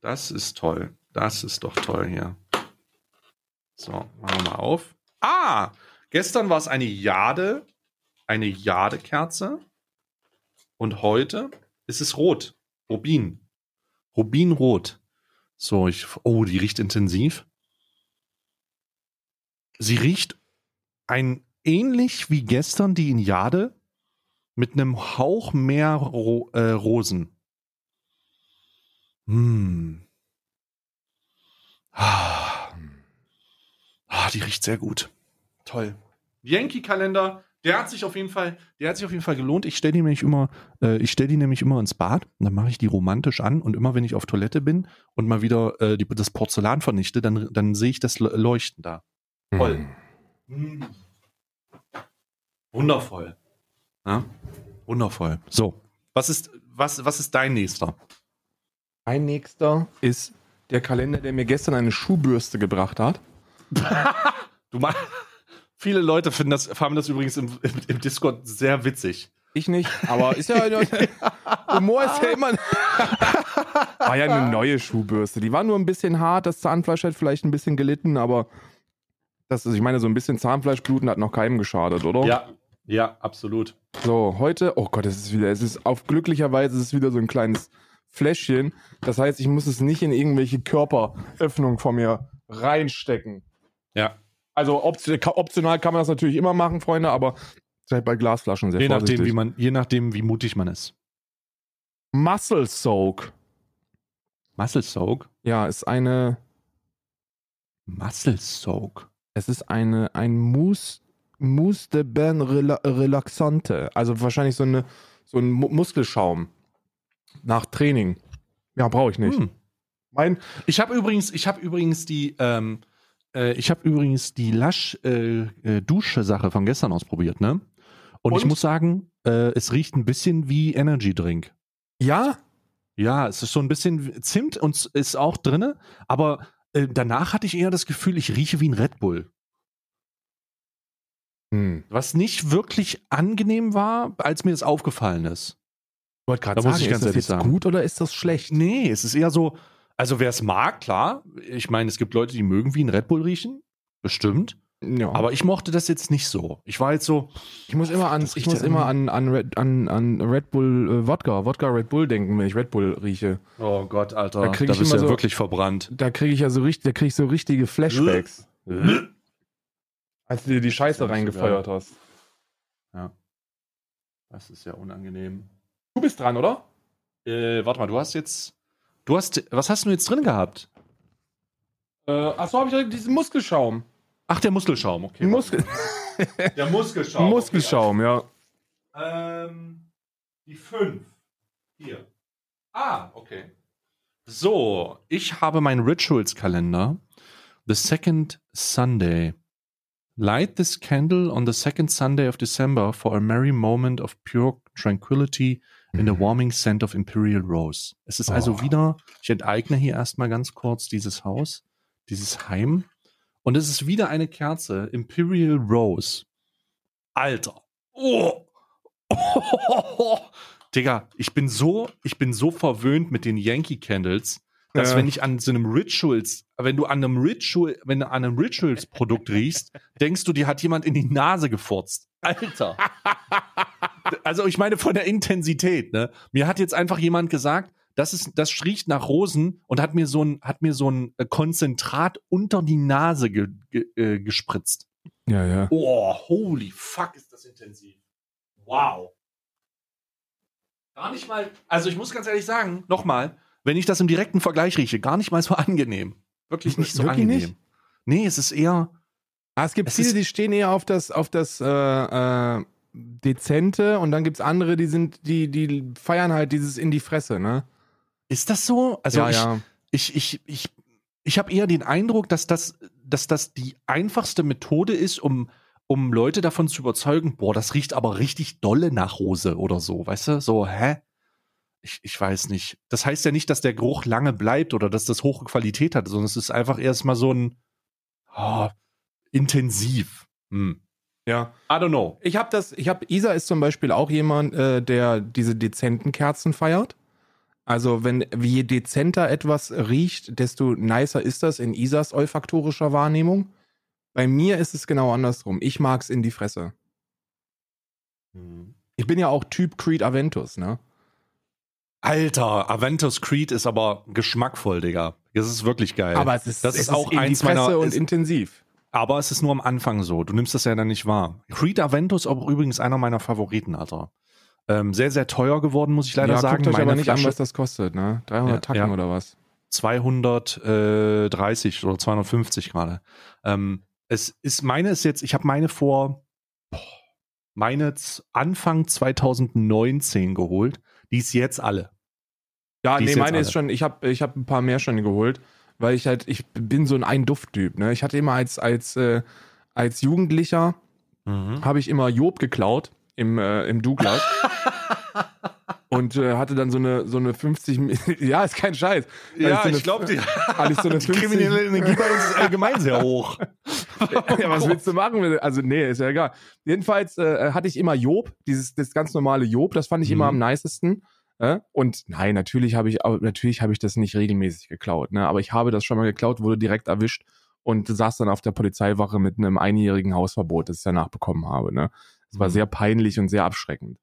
Das ist toll. Das ist doch toll hier. So, machen wir mal auf. Ah, gestern war es eine Jade, eine Jadekerze. Und heute ist es rot. Rubin. Rubinrot. So, ich, oh, die riecht intensiv. Sie riecht ein ähnlich wie gestern die in Jade mit einem Hauch mehr Ro äh, Rosen. Hm. Ah. ah, die riecht sehr gut. Toll. Yankee-Kalender, der hat sich auf jeden Fall, der hat sich auf jeden Fall gelohnt. Ich stelle die nämlich immer, äh, ich stelle die nämlich immer ins Bad und dann mache ich die romantisch an und immer wenn ich auf Toilette bin und mal wieder äh, die, das Porzellan vernichte, dann, dann sehe ich das Le- Leuchten da. Toll. Hm. Wundervoll. Ja? Wundervoll. So, was ist, was, was ist dein nächster? Ein nächster ist der Kalender, der mir gestern eine Schuhbürste gebracht hat. [LAUGHS] Du mal, viele Leute finden das, fanden das übrigens im, im, im Discord sehr witzig. Ich nicht, aber ist ja. [LAUGHS] Humor ist ja immer. [LAUGHS] War ja eine neue Schuhbürste. Die war nur ein bisschen hart, das Zahnfleisch hat vielleicht ein bisschen gelitten, aber das ist, ich meine, so ein bisschen Zahnfleischbluten hat noch keinem geschadet, oder? Ja, ja, absolut. So, heute, oh Gott, es ist wieder, es ist auf glücklicherweise ist es wieder so ein kleines Fläschchen. Das heißt, ich muss es nicht in irgendwelche Körperöffnungen von mir reinstecken. Ja. Also option, optional kann man das natürlich immer machen, Freunde, aber seid bei Glasflaschen sehr Je vorsichtig. nachdem, wie man, je nachdem, wie mutig man ist. Muscle Soak. Muscle Soak? Ja, ist eine, Muscle Soak. es ist eine, ein Mousse, Mousse de Rela Relaxante. Also wahrscheinlich so, eine, so ein Mu Muskelschaum. Nach Training. Ja, brauche ich nicht. Hm. Mein, Ich habe übrigens, ich habe übrigens die, ähm, äh, ich habe übrigens die Lasch äh, äh, von gestern ausprobiert, ne? Und, ich Und? muss sagen, äh, es riecht ein bisschen wie Energy Drink. ja? Ja, es ist so ein bisschen Zimt und ist auch drinne, aber äh, danach hatte ich eher das Gefühl, ich rieche wie ein Red Bull. Hm. Was nicht wirklich angenehm war, als mir das aufgefallen ist. Wollte gerade Da muss sagen, ich ganz ist das jetzt sagen. gut oder ist das schlecht? Nee, es ist eher so, also wer es mag, klar. Ich meine, es gibt Leute, die mögen wie ein Red Bull riechen. Bestimmt. Ja. Aber ich mochte das jetzt nicht so. Ich war jetzt so, Ich muss immer an, ich muss ja immer an, an, Red, an, an Red Bull äh, Wodka, Wodka Red Bull denken, wenn ich Red Bull rieche. oh Gott, Alter, Da da, krieg ich bist du immer ja so- wirklich verbrannt. Da kriege ich ja so richtig, da kriege ich so richtige Flashbacks, als du dir die Scheiße reingefeuert hast. Ja. Das ist ja unangenehm. Du bist dran, oder? Äh, warte mal, du hast jetzt, du hast, was hast du jetzt drin gehabt? Äh, achso, habe ich diesen Muskelschaum. Ach, der Muskelschaum, okay. Muskel [LAUGHS] Der Muskelschaum. Muskelschaum, ja. Ähm, die fünf. Hier. Ah, okay. So, ich habe meinen Rituals-Kalender. The second Sunday. Light this candle on the second Sunday of December for a merry moment of pure tranquility in the warming scent of Imperial Rose. Es ist also Oh. wieder, ich enteigne hier erstmal ganz kurz dieses Haus, dieses Heim. Und es ist wieder eine Kerze, Imperial Rose. Alter. Oh. [LAUGHS] Digga, ich bin so, ich bin so verwöhnt mit den Yankee Candles, dass Ja. wenn ich an so einem Rituals, wenn du an einem Ritual, wenn du an einem Rituals Produkt riechst, denkst du, dir hat jemand in die Nase gefurzt. Alter. [LAUGHS] also ich meine von der Intensität, ne? Mir hat jetzt einfach jemand gesagt, das ist, das riecht nach Rosen und hat mir so ein, hat mir so ein äh, Konzentrat unter die Nase ge, ge, äh, gespritzt. Ja, ja. Oh, holy fuck, ist das intensiv. Wow. Gar nicht mal, also ich muss ganz ehrlich sagen, nochmal, wenn ich das im direkten Vergleich rieche, gar nicht mal so angenehm. Wirklich nicht so Wirklich angenehm. nicht? Nee, es ist eher, Ah, es gibt Es viele, ist- die stehen eher auf das, auf das äh, äh, Dezente und dann gibt es andere, die sind, die, die feiern halt dieses in die Fresse, ne? ist das so? Also ja, ich, ja. ich, ich, ich, ich habe eher den Eindruck, dass das, dass das die einfachste Methode ist, um, um Leute davon zu überzeugen, boah, das riecht aber richtig dolle nach Rose oder so, weißt du? So, hä? Ich, ich weiß nicht. Das heißt ja nicht, dass der Geruch lange bleibt oder dass das hohe Qualität hat, sondern es ist einfach erstmal so ein oh, intensiv. Hm. Ja. I don't know. Ich habe das, ich habe, Isa ist zum Beispiel auch jemand, äh, der diese dezenten Kerzen feiert. Also wenn, je dezenter etwas riecht, desto nicer ist das in Isas olfaktorischer Wahrnehmung. Bei mir ist es genau andersrum. Ich mag's in die Fresse. Ich bin ja auch Typ Creed Aventus, ne? Alter, Aventus Creed ist aber geschmackvoll, Digga. Das ist wirklich geil. Aber es ist, das es ist auch in eins die Fresse meiner- und ist- intensiv. Aber es ist nur am Anfang so. Du nimmst das ja dann nicht wahr. Creed Aventus auch übrigens einer meiner Favoriten, Alter. Ähm, sehr, sehr teuer geworden, muss ich leider ja, sagen. guckt euch aber Meine nicht an, Flasche was das kostet, ne? 300 Ja, Tacken ja. oder was? 230 oder 250 gerade. Ähm, es ist meine ist jetzt, ich habe meine vor boah, meine Anfang 2019 geholt. Die ist jetzt alle. Ja, Die nee, ist meine ist alle. schon, ich habe ich hab ein paar mehr schon geholt, weil ich halt, ich bin so ein Ein-Duft-Typ, ne? Ich hatte immer als, als, äh, als Jugendlicher, habe ich immer Job geklaut im, äh, im Douglas. [LAUGHS] und äh, hatte dann so eine, so eine 50, Mi- [LAUGHS] ja, ist kein Scheiß. Weil so eine- die, Hatte ich so eine [LAUGHS] die 50 kriminelle Energie bei uns ist allgemein sehr hoch. ja, was willst du machen? Also, nee, ist ja egal. Jedenfalls äh, hatte ich immer Job, dieses das ganz normale Job, das fand ich immer Mhm. am nicesten. Äh? Und nein, natürlich habe ich, natürlich habe ich das nicht regelmäßig geklaut, ne? Aber ich habe das schon mal geklaut, wurde direkt erwischt und saß dann auf der Polizeiwache mit einem einjährigen Hausverbot, das ich danach bekommen habe, ne? Es war Mhm. sehr peinlich und sehr abschreckend.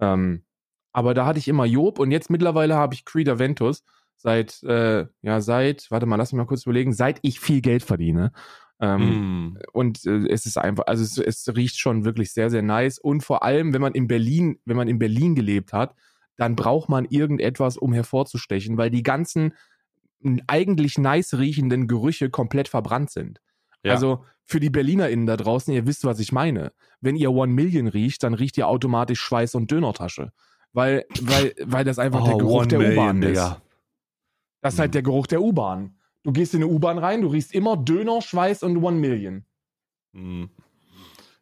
Ähm, aber da hatte ich immer Job und jetzt mittlerweile habe ich Creed Aventus seit, äh, ja, seit, warte mal, lass mich mal kurz überlegen, seit ich viel Geld verdiene, Ähm, Mm. Und äh, es ist einfach, also es, es riecht schon wirklich sehr, sehr nice. Und vor allem, wenn man in Berlin, wenn man in Berlin gelebt hat, dann braucht man irgendetwas, um hervorzustechen, weil die ganzen eigentlich nice riechenden Gerüche komplett verbrannt sind. Ja. Also für die BerlinerInnen da draußen, ihr wisst, was ich meine. Wenn ihr One Million riecht, dann riecht ihr automatisch Schweiß und Dönertasche. Weil, weil, weil das einfach der Oh, Geruch One der U-Bahn ist. Digga. Das ist halt Mhm. der Geruch der U-Bahn. Du gehst in eine U-Bahn rein, du riechst immer Döner, Schweiß und One Million. Mm.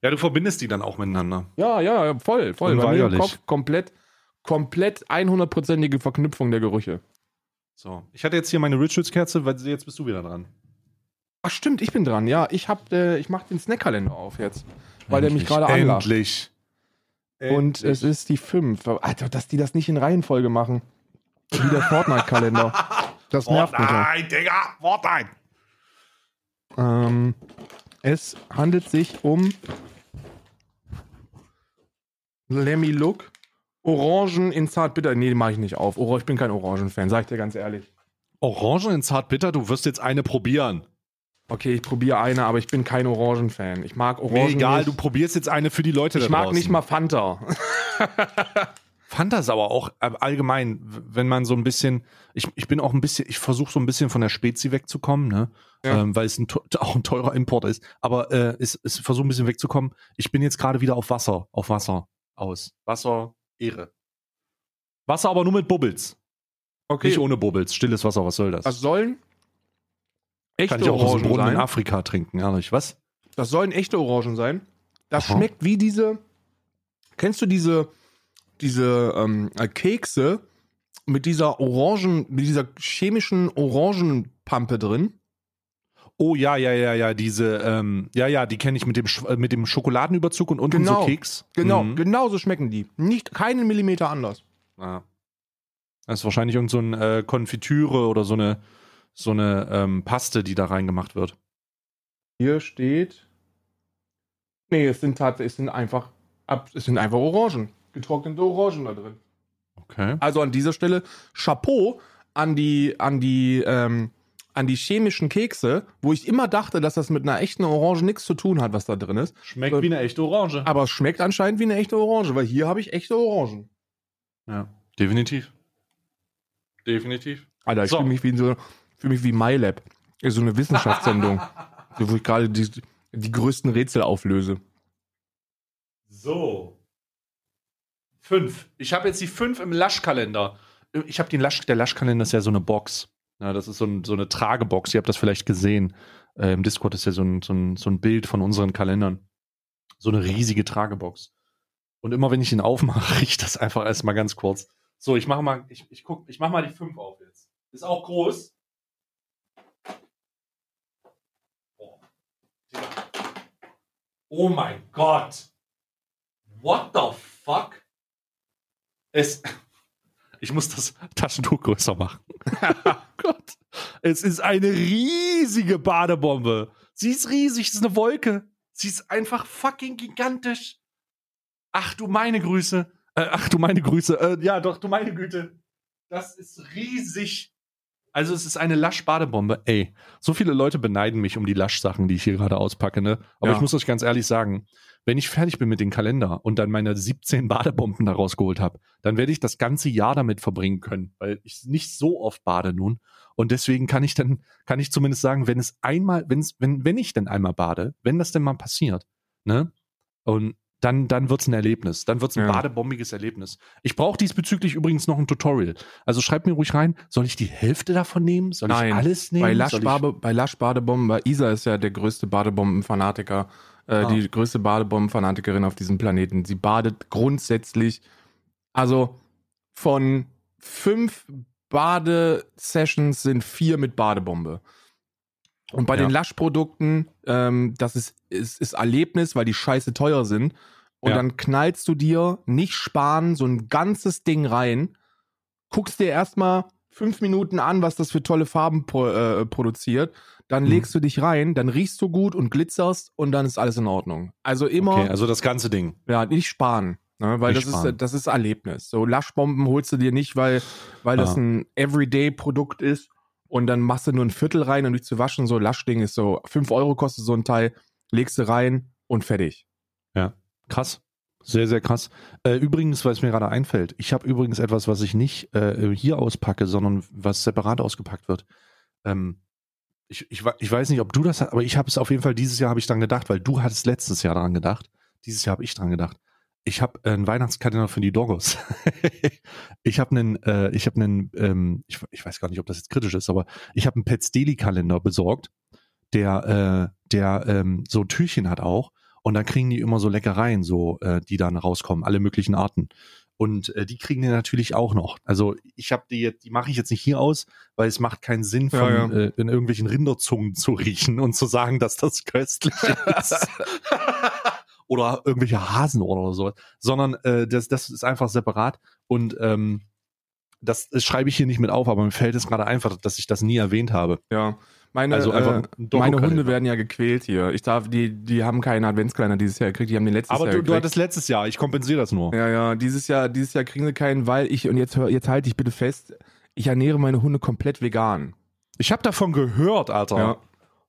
Ja, du verbindest die dann auch miteinander. Ja, ja, ja, voll, voll. Bei mir im. Kopf komplett, komplett 100%ige Verknüpfung der Gerüche. So, ich hatte jetzt hier meine Rituals-Kerze, weil jetzt bist du wieder dran. Ach stimmt, ich bin dran. Ja, ich hab, äh, ich mach den Snackkalender auf jetzt, weil der mich Endlich, gerade anlacht. Endlich. Und es ist die 5. Alter, dass die das nicht in Reihenfolge machen. Wie der [LAUGHS] Fortnite-Kalender. Das nervt mich. Fortnite, Digga, Fortnite. Ähm, es handelt sich um Let me look. Orangen in Zartbitter. Nee, mache ich nicht auf. Ich bin kein Orangen-Fan, sag ich dir ganz ehrlich. Orangen in Zartbitter, du wirst jetzt eine probieren. Okay, ich probiere eine, aber ich bin kein Orangen-Fan. Ich mag Mir Orangen egal, du nicht. probierst jetzt eine für die Leute Ich da mag draußen. nicht mal Fanta. [LAUGHS] fand das aber auch äh, allgemein, wenn man so ein bisschen, ich, ich bin auch ein bisschen, ich versuche so ein bisschen von der Spezi wegzukommen, ne? Ja. Ähm, weil es ein, [LAUGHS] auch ein teurer Import ist. Aber äh, es, es versuche ein bisschen wegzukommen. Ich bin jetzt gerade wieder auf Wasser, auf Wasser aus. Wasser, Ehre. Wasser aber nur mit Bubbles. Okay. Nicht ohne Bubbles. Stilles Wasser, was soll das? Das sollen echte Kann ich auch aus dem Orangen Brunnen in sein. Afrika trinken, ehrlich. Was? Das sollen echte Orangen sein. Das Aha. schmeckt wie diese. Kennst du diese, diese ähm, äh, Kekse mit dieser Orangen, mit dieser chemischen Orangenpampe drin? Oh ja, ja, ja, ja, diese, ähm, ja, ja, die kenne ich mit dem, Sch- äh, mit dem Schokoladenüberzug und unten Genau. so Keks. Genau, Mhm. genau so schmecken die. Nicht keinen Millimeter anders. Ja. Das ist wahrscheinlich irgend so ein äh, Konfitüre oder so eine, so eine ähm, Paste, die da reingemacht wird. Hier steht. Nee, es sind tatsächlich, es sind einfach, ab- es sind einfach Orangen. Getrocknete Orangen da drin. Okay. Also an dieser Stelle Chapeau an die, an die, ähm, an die chemischen Kekse, wo ich immer dachte, dass das mit einer echten Orange nichts zu tun hat, was da drin ist. Schmeckt wie eine echte Orange. Aber es schmeckt anscheinend wie eine echte Orange, weil hier habe ich echte Orangen. Ja, definitiv. Definitiv. Alter, ich So. fühle mich wie so, fühle mich wie MyLab. Ist so eine Wissenschaftssendung, so, [LAUGHS] wo ich gerade die, die größten Rätsel auflöse. So. Fünf. Ich habe jetzt die fünf im Laschkalender. Ich habe den Lasch, der Laschkalender ist ja so eine Box. Ja, das ist so, ein, so eine Tragebox. Ihr habt das vielleicht gesehen. Äh, Im Discord ist ja so ein, so, ein, so ein Bild von unseren Kalendern. So eine riesige Tragebox. Und immer wenn ich ihn aufmache, [LAUGHS] riecht das einfach erstmal ganz kurz. So, ich mache mal, ich, ich guck, ich mach mal die fünf auf jetzt. Ist auch groß. Oh, oh mein Gott. What the fuck? Es. Ich muss das Taschentuch größer machen. [LAUGHS] oh Gott. Es ist eine riesige Badebombe. Sie ist riesig, es ist eine Wolke. Sie ist einfach fucking gigantisch. Ach du meine Grüße. Äh, ach du meine Grüße. Äh, ja, doch, du meine Güte. Das ist riesig. Also es ist eine Lasch-Badebombe. Ey, so viele Leute beneiden mich um die Lasch-Sachen, die ich hier gerade auspacke, ne? Aber Ja. ich muss euch ganz ehrlich sagen, wenn ich fertig bin mit dem Kalender und dann meine 17 Badebomben da rausgeholt habe, dann werde ich das ganze Jahr damit verbringen können, weil ich nicht so oft bade nun. Und deswegen kann ich dann, kann ich zumindest sagen, wenn es einmal, wenn's, wenn, wenn ich denn einmal bade, wenn das denn mal passiert, ne? Und dann, dann wird's ein Erlebnis. Dann wird's ein Ja. badebombiges Erlebnis. Ich brauche diesbezüglich übrigens noch ein Tutorial. Also schreibt mir ruhig rein, soll ich die Hälfte davon nehmen? Soll Nein. ich alles nehmen? Bei Lasch-Bade- bei Lasch-Badebomben, bei Isa ist ja der größte Badebomben-Fanatiker, äh, Ah. die größte Badebomben-Fanatikerin auf diesem Planeten. Sie badet grundsätzlich, also von fünf Badesessions sind vier mit Badebombe. Und bei Ja. den Lasch-Produkten, ähm, das ist, ist, ist Erlebnis, weil die scheiße teuer sind. Und Ja. dann knallst du dir nicht sparen, so ein ganzes Ding rein, guckst dir erstmal fünf Minuten an, was das für tolle Farben pro, äh, produziert. Dann Mhm. legst du dich rein, dann riechst du gut und glitzerst und dann ist alles in Ordnung. Also immer, Okay, also das ganze Ding. ja, nicht sparen. Ne, weil Nicht das ist, das ist Erlebnis. So Laschbomben holst du dir nicht, weil, weil das Ja. ein Everyday-Produkt ist, und dann machst du nur ein Viertel rein, um dich zu waschen. So Laschding ist so 5 Euro kostet so ein Teil, legst du rein und fertig. Ja, krass. Sehr, sehr krass. Äh, übrigens, weil es mir gerade einfällt, ich habe übrigens etwas, was ich nicht äh, hier auspacke, sondern was separat ausgepackt wird. Ähm, ich, ich, ich weiß nicht, ob du das hast, aber ich habe es auf jeden Fall dieses Jahr habe ich dran gedacht, weil du hattest letztes Jahr dran gedacht. Dieses Jahr habe ich dran gedacht. Ich habe einen Weihnachtskalender für die Doggos. [LAUGHS] ich habe einen, äh, ich habe einen, ähm, ich, ich weiß gar nicht, ob das jetzt kritisch ist, aber ich habe einen Pets Daily Kalender besorgt, der, äh, der ähm, so Türchen hat auch und dann kriegen die immer so Leckereien, so äh, die dann rauskommen, alle möglichen Arten. Und äh, die kriegen die natürlich auch noch. Also ich habe die, die mache ich jetzt nicht hier aus, weil es macht keinen Sinn, von Ja, ja. Äh, in irgendwelchen Rinderzungen zu riechen und zu sagen, dass das köstlich [LAUGHS] ist. Oder irgendwelche Hasenohren oder sowas. Sondern äh, das, das ist einfach separat. Und ähm, das, das schreibe ich hier nicht mit auf, aber mir fällt es gerade einfach, dass ich das nie erwähnt habe. Ja. Meine, Also einfach äh, meine Hunde werden ja gequält hier. Ich darf, die, die haben keinen Adventskalender dieses Jahr gekriegt, die haben den letztes Aber Jahr du, du gekriegt. hattest letztes Jahr, ich kompensiere das nur. Ja, ja, dieses Jahr, dieses Jahr kriegen sie keinen, weil ich, und jetzt jetzt halte ich bitte fest, ich ernähre meine Hunde komplett vegan. Ich habe davon gehört, Alter. Ja.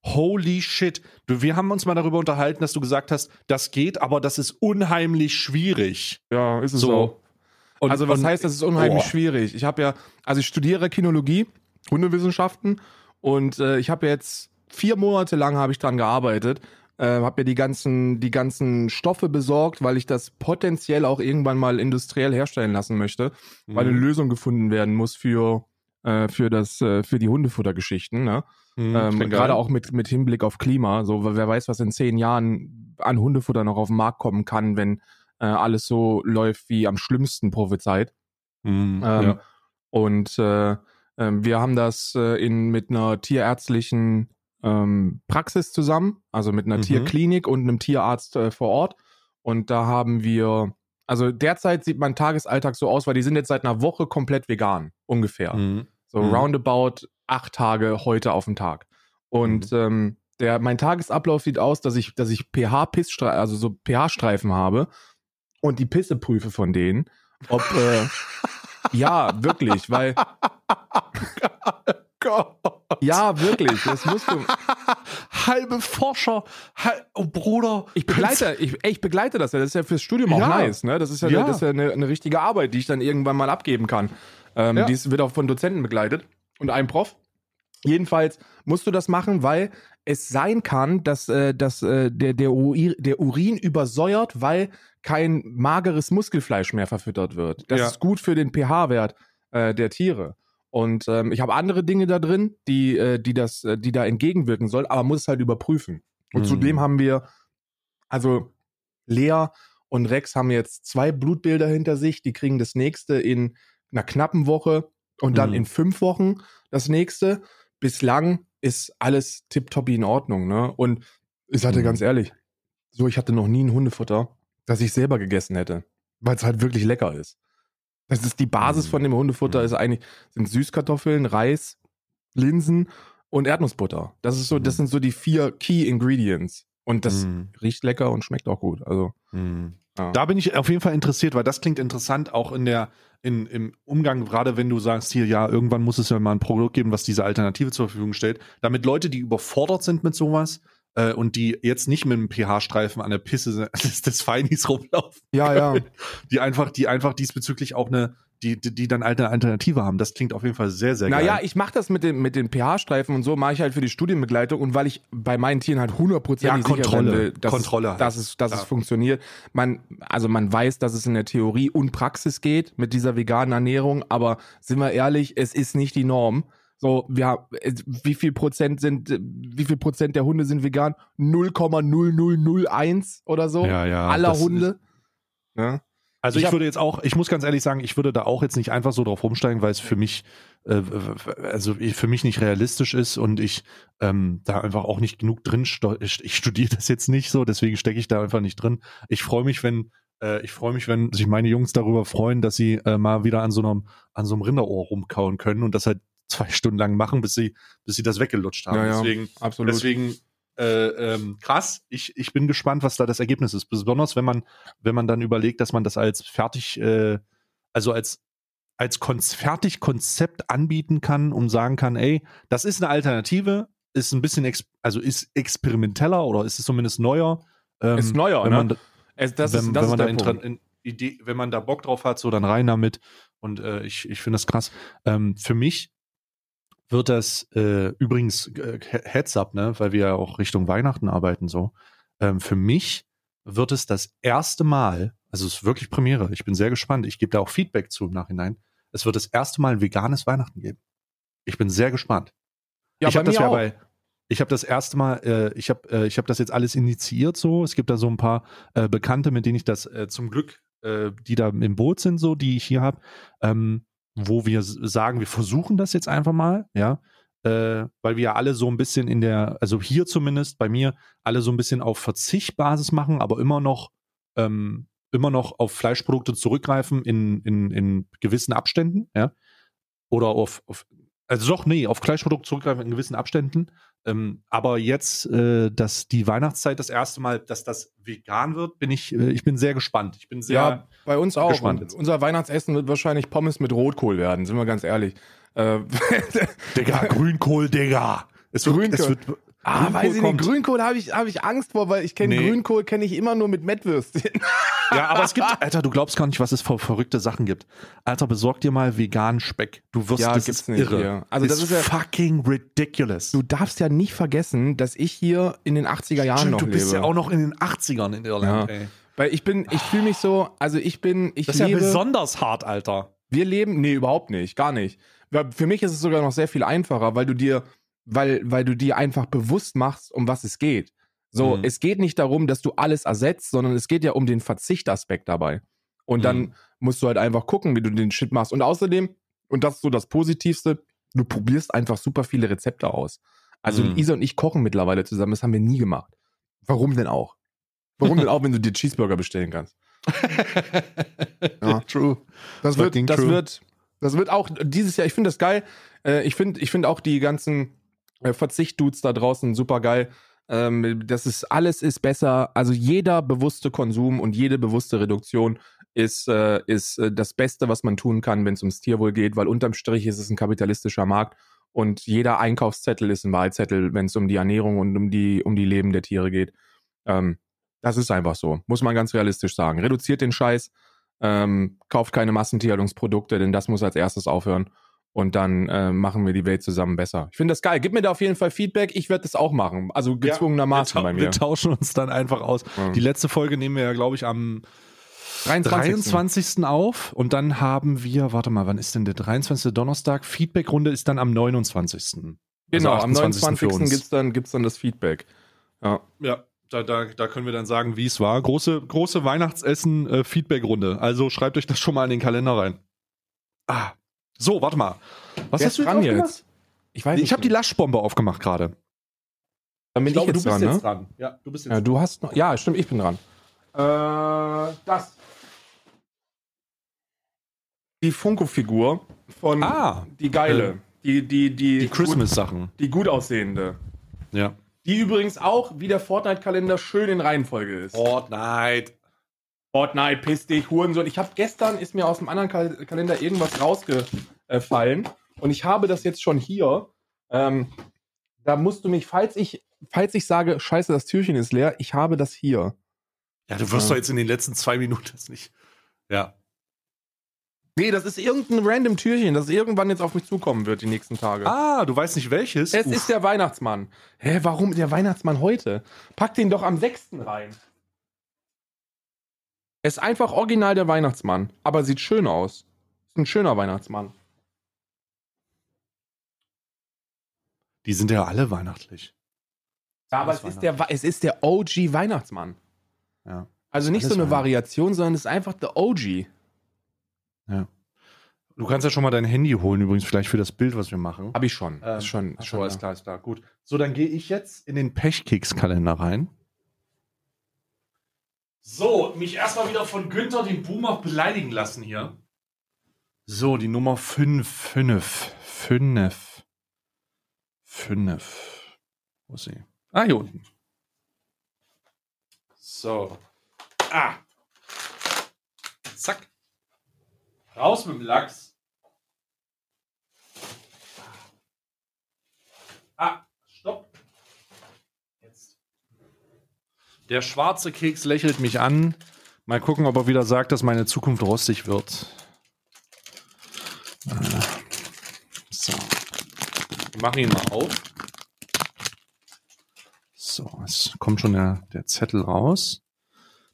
Holy shit. Du, wir haben uns mal darüber unterhalten, dass du gesagt hast, das geht, aber das ist unheimlich schwierig. Ja, ist es So. auch. Und, also was und, heißt, das ist unheimlich Oh. schwierig. Ich habe ja, also ich studiere Kinologie, Hundewissenschaften und äh, ich habe jetzt vier Monate lang habe ich dran gearbeitet, äh, habe mir die ganzen, die ganzen Stoffe besorgt, weil ich das potenziell auch irgendwann mal industriell herstellen lassen möchte, weil eine Mhm. Lösung gefunden werden muss für äh, für das äh, für die Hundefuttergeschichten. Ne? Mhm, Ähm, Gerade auch mit, mit Hinblick auf Klima. So, wer weiß, was in zehn Jahren an Hundefutter noch auf den Markt kommen kann, wenn äh, alles so läuft wie am schlimmsten prophezeit. Mhm, Ähm, ja. Und äh, ähm, wir haben das äh, in, mit einer tierärztlichen ähm, Praxis zusammen, also mit einer Mhm. Tierklinik und einem Tierarzt äh, vor Ort. Und da haben wir, also derzeit sieht mein Tagesalltag so aus, weil die sind jetzt seit einer Woche komplett vegan, ungefähr. Mhm. So Mhm. roundabout acht Tage heute auf den Tag. Und Mhm. ähm, der, mein Tagesablauf sieht aus, dass ich, dass ich pH-Pissstreifen, also so pH-Streifen habe und die Pisse prüfe von denen. Ob, äh, [LAUGHS] ja, wirklich, weil, ja, wirklich, das musst du. Halbe Forscher, hal oh Bruder. Ich begleite, ich, ich begleite das ja, das ist ja fürs Studium auch Ja. nice, ne? Das ist ja, Ja. Das ist ja eine, eine richtige Arbeit, die ich dann irgendwann mal abgeben kann. Ähm, Ja. Dies wird auch von Dozenten begleitet und einem Prof. Jedenfalls musst du das machen, weil es sein kann, dass, äh, dass äh, der, der, Uri, der Urin übersäuert, weil kein mageres Muskelfleisch mehr verfüttert wird. Das Ja. ist gut für den pH-Wert äh, der Tiere. Und ähm, ich habe andere Dinge da drin, die, äh, die, das, äh, die da entgegenwirken sollen, aber muss es halt überprüfen. Und Mhm. zudem haben wir, also Lea und Rex haben jetzt zwei Blutbilder hinter sich, die kriegen das nächste in einer knappen Woche und dann Mhm. in fünf Wochen das nächste. Bislang ist alles tipptoppi in Ordnung, ne? Und ich sage dir Mhm. ganz ehrlich, so, ich hatte noch nie ein Hundefutter, das ich selber gegessen hätte, weil es halt wirklich lecker ist. Das ist die Basis Mhm. von dem Hundefutter, Mhm. ist eigentlich, sind Süßkartoffeln, Reis, Linsen und Erdnussbutter. Das ist so, das Mhm. sind so die vier Key Ingredients. Und das Mhm. riecht lecker und schmeckt auch gut. Also. Ja. Da bin ich auf jeden Fall interessiert, weil das klingt interessant, auch in der, in, im Umgang, gerade wenn du sagst, hier, ja, irgendwann muss es ja mal ein Produkt geben, was diese Alternative zur Verfügung stellt, damit Leute, die überfordert sind mit sowas äh, und die jetzt nicht mit einem pH-Streifen an der Pisse [LAUGHS] des, des Feinis rumlaufen, ja, ja. die einfach, die einfach diesbezüglich auch eine, die, die, die dann eine Alternative haben. Das klingt auf jeden Fall sehr, sehr Naja, geil. ich mache das mit, dem, mit den pH-Streifen und so, mache ich halt für die Studienbegleitung und weil ich bei meinen Tieren halt hundertprozentig Ja, sicher Kontrolle. sein will, dass, Kontrolle es, halt. dass, es, dass Ja. es funktioniert. Man, also man weiß, dass es in der Theorie und Praxis geht mit dieser veganen Ernährung, aber sind wir ehrlich, es ist nicht die Norm. So, wir haben, äh, wie viel Prozent sind, äh, wie viel Prozent der Hunde sind vegan? 0,0001 oder so ja, ja. aller das ist- Hunde. Ja. Also Ich ich, hab- würde jetzt auch, ich muss ganz ehrlich sagen, ich würde da auch jetzt nicht einfach so drauf rumsteigen, weil es für mich, äh, also für mich nicht realistisch ist und ich ähm, da einfach auch nicht genug drin, ich studiere das jetzt nicht so, deswegen stecke ich da einfach nicht drin. Ich freue mich, wenn, äh, ich freue mich, wenn sich meine Jungs darüber freuen, dass sie äh, mal wieder an so einem, an so einem Rinderohr rumkauen können und das halt zwei Stunden lang machen, bis sie, bis sie das weggelutscht haben. Ja, ja, Deswegen, Absolut. Deswegen äh, ähm, krass. Ich, ich bin gespannt, was da das Ergebnis ist. Besonders wenn man, wenn man dann überlegt, dass man das als fertig, äh, also als als Konz fertig Konzept anbieten kann, um sagen kann, ey, das ist eine Alternative, ist ein bisschen, also ist experimenteller oder ist es zumindest neuer. Ähm, ist neuer, wenn ne? man, da- Es, das wenn, ist, das wenn ist man der da Punkt. in, Idee, wenn man da Bock drauf hat, so dann rein damit. Und äh, ich, ich finde das krass. Ähm, für mich wird das äh, übrigens äh, Heads up, ne, weil wir ja auch Richtung Weihnachten arbeiten so. Ähm, für mich wird es das erste Mal, also es ist wirklich Premiere. Ich bin sehr gespannt. Ich gebe da auch Feedback zu im Nachhinein. Es wird das erste Mal ein veganes Weihnachten geben. Ich bin sehr gespannt Ja, ich habe das ja bei, ich habe das erste Mal, äh, ich habe äh, ich habe das jetzt alles initiiert so. Es gibt da so ein paar äh, Bekannte, mit denen ich das äh, zum Glück, äh, die da im Boot sind, so, die ich hier habe, ähm, wo wir sagen, wir versuchen das jetzt einfach mal, ja, äh, weil wir alle so ein bisschen in der, also hier zumindest bei mir, alle so ein bisschen auf Verzichtbasis machen, aber immer noch ähm, immer noch auf Fleischprodukte zurückgreifen in, in, in gewissen Abständen, ja. Oder auf, auf also doch, nee, auf Fleischprodukte zurückgreifen in gewissen Abständen. Ähm, aber jetzt, äh, dass die Weihnachtszeit das erste Mal, dass das vegan wird, bin ich, äh, ich bin sehr gespannt. Ich bin sehr, Ja, bei uns auch. gespannt unser Weihnachtsessen wird wahrscheinlich Pommes mit Rotkohl werden, sind wir ganz ehrlich. Äh, [LAUGHS] Digga, Grünkohl, Digga. Es wird, Grünkohl. Es wird, ah, Grünkohl weiß ich nicht. kommt. Grünkohl habe ich, hab ich Angst vor, weil ich kenne Nee. Grünkohl kenne ich immer nur mit Mettwürstchen. [LAUGHS] Ja, aber es gibt, Alter, du glaubst gar nicht, was es für verrückte Sachen gibt. Alter, besorg dir mal veganen Speck. Du wirst, Ja, das gibt's ist nicht irre. hier. Also das ist ja- fucking ridiculous. Du darfst ja nicht vergessen, dass ich hier in den 80er Jahren Stimmt, noch du bist lebe. ja auch noch in den 80ern in Irland, Ja. ey. weil ich bin, ich fühle mich so, also ich bin, ich Das ist ja lebe, besonders hart, Alter. wir leben, nee, überhaupt nicht, gar nicht. Für mich ist es sogar noch sehr viel einfacher, weil du dir, weil, weil du dir einfach bewusst machst, um was es geht. So, Mhm. es geht nicht darum, dass du alles ersetzt, sondern es geht ja um den Verzichtaspekt dabei. Und dann Mhm. musst du halt einfach gucken, wie du den Shit machst. Und außerdem, und das ist so das Positivste, du probierst einfach super viele Rezepte aus. Also Mhm. Isa und ich kochen mittlerweile zusammen, das haben wir nie gemacht. Warum denn auch? Warum denn [LAUGHS] auch, wenn du dir Cheeseburger bestellen kannst? [LAUGHS] Ja. True. Das wird, das true. wird, das wird auch dieses Jahr, ich finde das geil. Äh, ich finde, ich finde auch die ganzen Verzicht-Dudes da draußen super geil. Ähm, das ist, alles ist besser. Also jeder bewusste Konsum und jede bewusste Reduktion ist, äh, ist äh, das Beste, was man tun kann, wenn es ums Tierwohl geht, weil unterm Strich ist es ein kapitalistischer Markt und jeder Einkaufszettel ist ein Wahlzettel, wenn es um die Ernährung und um die, um die Leben der Tiere geht. Ähm, das ist einfach so, muss man ganz realistisch sagen. Reduziert den Scheiß, ähm, kauft keine Massentierhaltungsprodukte, denn das muss als erstes aufhören. Und dann äh, machen wir die Welt zusammen besser. Ich finde das geil. Gib mir da auf jeden Fall Feedback. Ich werde das auch machen. Also gezwungenermaßen wir, tau- bei mir. wir tauschen uns dann einfach aus. Ja. Die letzte Folge nehmen wir ja, glaube ich, am 23. 23. auf. Und dann haben wir, warte mal, wann ist denn der 23. Donnerstag? Feedbackrunde ist dann am 29. Genau, Also am 28. 29. für uns. gibt's dann, gibt's dann das Feedback. Ja. Ja, da, da, da können wir dann sagen, wie es war. Große, große Weihnachtsessen-Feedback-Runde. Also schreibt euch das schon mal in den Kalender rein. Ah. So, warte mal. Was Wer hast ist du dran aufgemacht? jetzt? Ich weiß Nee, nicht. ich habe die Laschbombe aufgemacht gerade. Dann bin ich, glaube, jetzt du bist dran, jetzt ne? dran. Ja, du bist jetzt Ja, du hast noch. Ja, stimmt, ich bin dran. Äh, das. Die Funko-Figur von Ah, die geile. die, die, die, die Gut, Christmas-Sachen. die gut aussehende. Ja. Die übrigens auch, wie der Fortnite-Kalender, schön in Reihenfolge ist. Fortnite. Fortnite, piss dich, Hurensohn. Ich habe gestern, ist mir aus dem anderen Kal Kalender irgendwas rausgefallen. Und ich habe das jetzt schon hier. Ähm, da musst du mich, falls ich, falls ich sage, scheiße, das Türchen ist leer, ich habe das hier. Ja, du wirst Ja. doch jetzt in den letzten zwei Minuten das nicht. Ja. Nee, das ist irgendein random Türchen, das irgendwann jetzt auf mich zukommen wird, die nächsten Tage. Ah, du weißt nicht welches? es Uff. ist der Weihnachtsmann. Hä, warum der Weihnachtsmann heute? Pack den doch am 6. rein. Es ist einfach original der Weihnachtsmann, aber sieht schön aus. Ist ein schöner Weihnachtsmann. Die sind ja alle weihnachtlich. Ja, aber es ist, der, es ist der OG Weihnachtsmann. Ja. Also nicht Alles so eine. Variation, sondern es ist einfach der OG. Du kannst ja schon mal dein Handy holen, übrigens, vielleicht für das Bild, was wir machen. Hab ich schon. Ähm, ist schon, ist schon da. klar, ist klar. Gut. So, dann gehe ich jetzt in den Pechkeks-Kalender rein. So, mich erstmal wieder von Günther, dem Boomer, beleidigen lassen hier. So, die Nummer 5. 5. 5. 5. Wo ist sie? Ah, hier unten. So. Ah. Zack. Raus mit dem Lachs. Ah. Der schwarze Keks lächelt mich an. Mal gucken, ob er wieder sagt, dass meine Zukunft rostig wird. Äh, So. Wir machen ihn mal auf. So, es kommt schon der, der Zettel raus.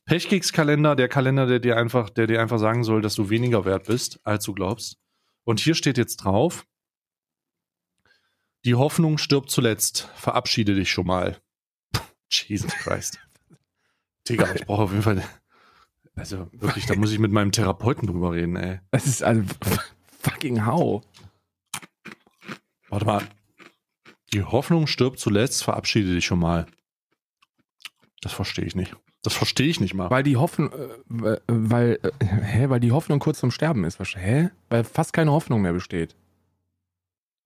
Pechkekskalender, der Kalender, der dir einfach, der dir einfach sagen soll, dass du weniger wert bist, als du glaubst. Und hier steht jetzt drauf: Die Hoffnung stirbt zuletzt. Verabschiede dich schon mal. [LAUGHS] Jesus Christ. Digga, ich brauche auf jeden Fall. Also wirklich, da muss ich mit meinem Therapeuten drüber reden, ey. Das ist also [LAUGHS] fucking how. Warte mal. Die Hoffnung stirbt zuletzt, verabschiede dich schon mal. Das verstehe ich nicht. Das verstehe ich nicht mal. Weil die Hoffnung, äh, weil, äh, hä, weil die Hoffnung kurz zum Sterben ist. Hä? Weil fast keine Hoffnung mehr besteht.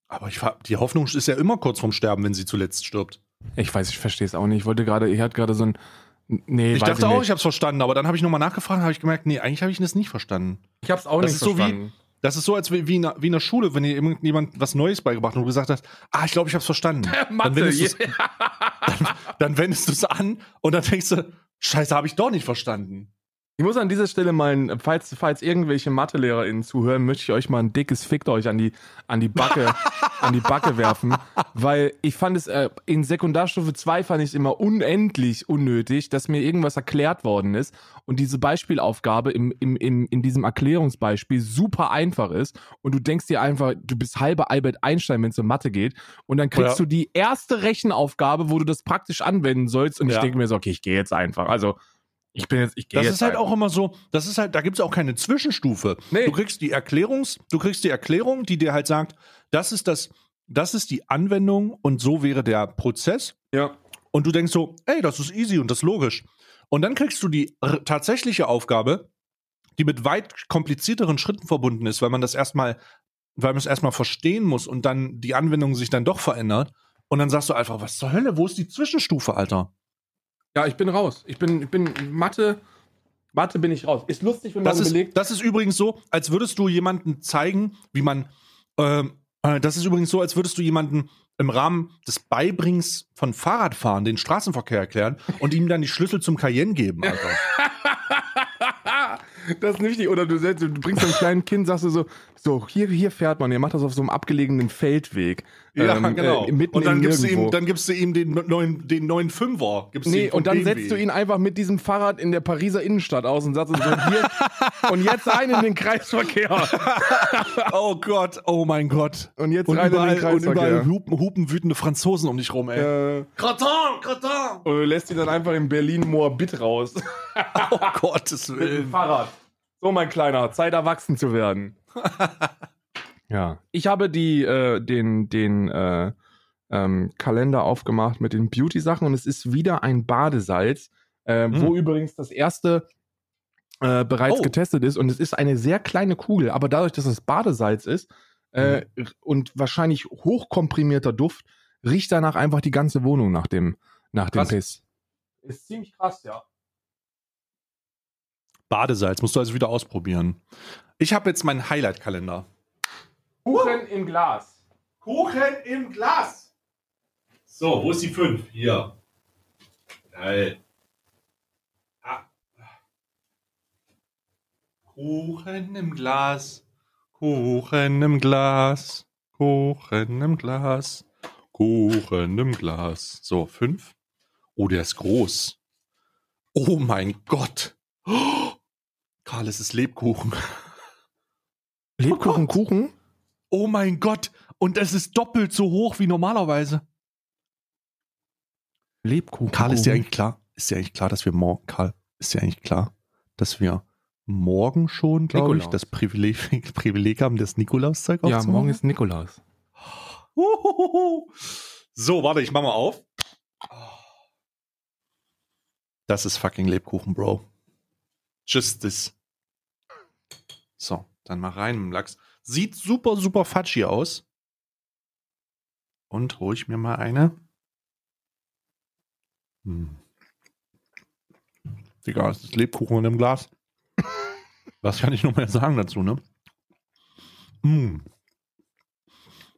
Aber ich, die Hoffnung ist ja immer kurz vorm Sterben, wenn sie zuletzt stirbt. Ich weiß, ich verstehe es auch nicht. Ich wollte gerade, ich hatte gerade so ein, nee, Ich dachte auch, nicht. ich habe es verstanden, aber dann habe ich nochmal nachgefragt, habe ich gemerkt, nee, eigentlich habe ich das nicht verstanden. ich hab's auch Das nicht ist so wie- verstanden. Das ist so, als wie, wie, in, der- wie in der Schule, wenn dir irgendjemand was Neues beigebracht hat und du gesagt hast, ah, ich glaube, ich habe es verstanden. [LAUGHS] [LAUGHS] dann wendest wendest du es an und dann denkst du, scheiße, habe ich doch nicht verstanden. Ich muss an dieser Stelle mal, falls, falls irgendwelche MathelehrerInnen zuhören, möchte ich euch mal ein dickes Fickt euch an die, an die Backe, [LAUGHS] an die Backe werfen, weil ich fand es, äh, in Sekundarstufe 2 fand ich es immer unendlich unnötig, dass mir irgendwas erklärt worden ist und diese Beispielaufgabe im, im, im, in diesem Erklärungsbeispiel super einfach ist und du denkst dir einfach, du bist halber Albert Einstein, wenn es um Mathe geht und dann kriegst Ja. du die erste Rechenaufgabe, wo du das praktisch anwenden sollst und ich Ja. denke mir so, okay, ich gehe jetzt einfach. Also, ich bin jetzt, ich gehe Das jetzt ist halt einfach. auch immer so, das ist halt, da gibt es auch keine Zwischenstufe. Nee. Du kriegst die Erklärungs, du kriegst die Erklärung, die dir halt sagt, das ist das, das ist die Anwendung und so wäre der Prozess. Ja. Und du denkst so, ey, das ist easy und das ist logisch. Und dann kriegst du die tatsächliche Aufgabe, die mit weit komplizierteren Schritten verbunden ist, weil man das erstmal, weil man es erstmal verstehen muss und dann die Anwendung sich dann doch verändert. Und dann sagst du einfach, was zur Hölle, wo ist die Zwischenstufe, Alter? Ja, ich bin raus. Ich bin, ich bin Mathe. Mathe bin ich raus. Ist lustig, wenn man Das ist, überlegt. das ist übrigens so, als würdest du jemanden zeigen, wie man. Ähm, äh, das ist übrigens so, als würdest du jemanden im Rahmen des Beibringens von Fahrradfahren den Straßenverkehr erklären und ihm dann die Schlüssel zum Cayenne geben, Alter. [LAUGHS] Das ist wichtig. Oder du, du bringst einem kleinen Kind, sagst du so, so, hier, hier fährt man. Ihr macht das auf so einem abgelegenen Feldweg. ja, Ähm, genau. Äh, mitten und dann in gibst, du ihm, dann gibst du ihm den neuen, den neuen Fünfer. Gibst Nee, und dann BMW. setzt du ihn einfach mit diesem Fahrrad in der Pariser Innenstadt aus und sagst so, hier, [LAUGHS] und jetzt rein in den Kreisverkehr. [LAUGHS] Oh Gott, oh mein Gott. Und jetzt Und rein in überall, den und überall Kreisverkehr. hupen, hupen wütende Franzosen um dich rum, ey. Äh, Kraton, Kraton. und du lässt ihn dann einfach in Berlin-Moabit raus. [LAUGHS] Oh Gottes Mit dem Willen. Fahrrad. So, mein Kleiner, Zeit erwachsen zu werden. [LAUGHS] ja. Ich habe die, äh, den, den äh, ähm, Kalender aufgemacht mit den Beauty-Sachen und es ist wieder ein Badesalz, äh, Hm. wo übrigens das erste äh, bereits Oh. getestet ist und es ist eine sehr kleine Kugel, aber dadurch, dass es Badesalz ist äh, und wahrscheinlich hochkomprimierter Duft, riecht danach einfach die ganze Wohnung nach dem, nach dem Krass. Piss. Ist ziemlich krass, ja. Badesalz musst du also wieder ausprobieren. Ich habe jetzt meinen Highlight-Kalender. Kuchen im Glas. Kuchen im Glas. So, wo ist die 5? Hier. Geil. Ah. Kuchen im Glas. Kuchen im Glas. Kuchen im Glas. Kuchen im Glas. So, 5. Oh, der ist groß. Oh mein Gott. Oh, [GASPS] Karl, es ist Lebkuchen. [LAUGHS] Lebkuchen, Kuchen? Oh mein Gott. Und es ist doppelt so hoch wie normalerweise. Lebkuchen. Karl, ist dir eigentlich klar? Ist dir eigentlich klar, dass wir morgen, Karl, ist dir eigentlich klar, dass wir morgen schon, glaube ich, das Privileg, [LAUGHS] Privileg haben, das Nikolauszeug Ja, aufzumachen? morgen ist Nikolaus. So, warte, ich mach mal auf. Das ist fucking Lebkuchen, Bro. Just this. So, dann mal rein dem Lachs. Sieht super, super fatschig aus. Und hol ich mir mal eine. Hm. Digga, es ist Lebkuchen in einem Glas. [LAUGHS] Was kann ich noch mehr sagen dazu, ne? Hm.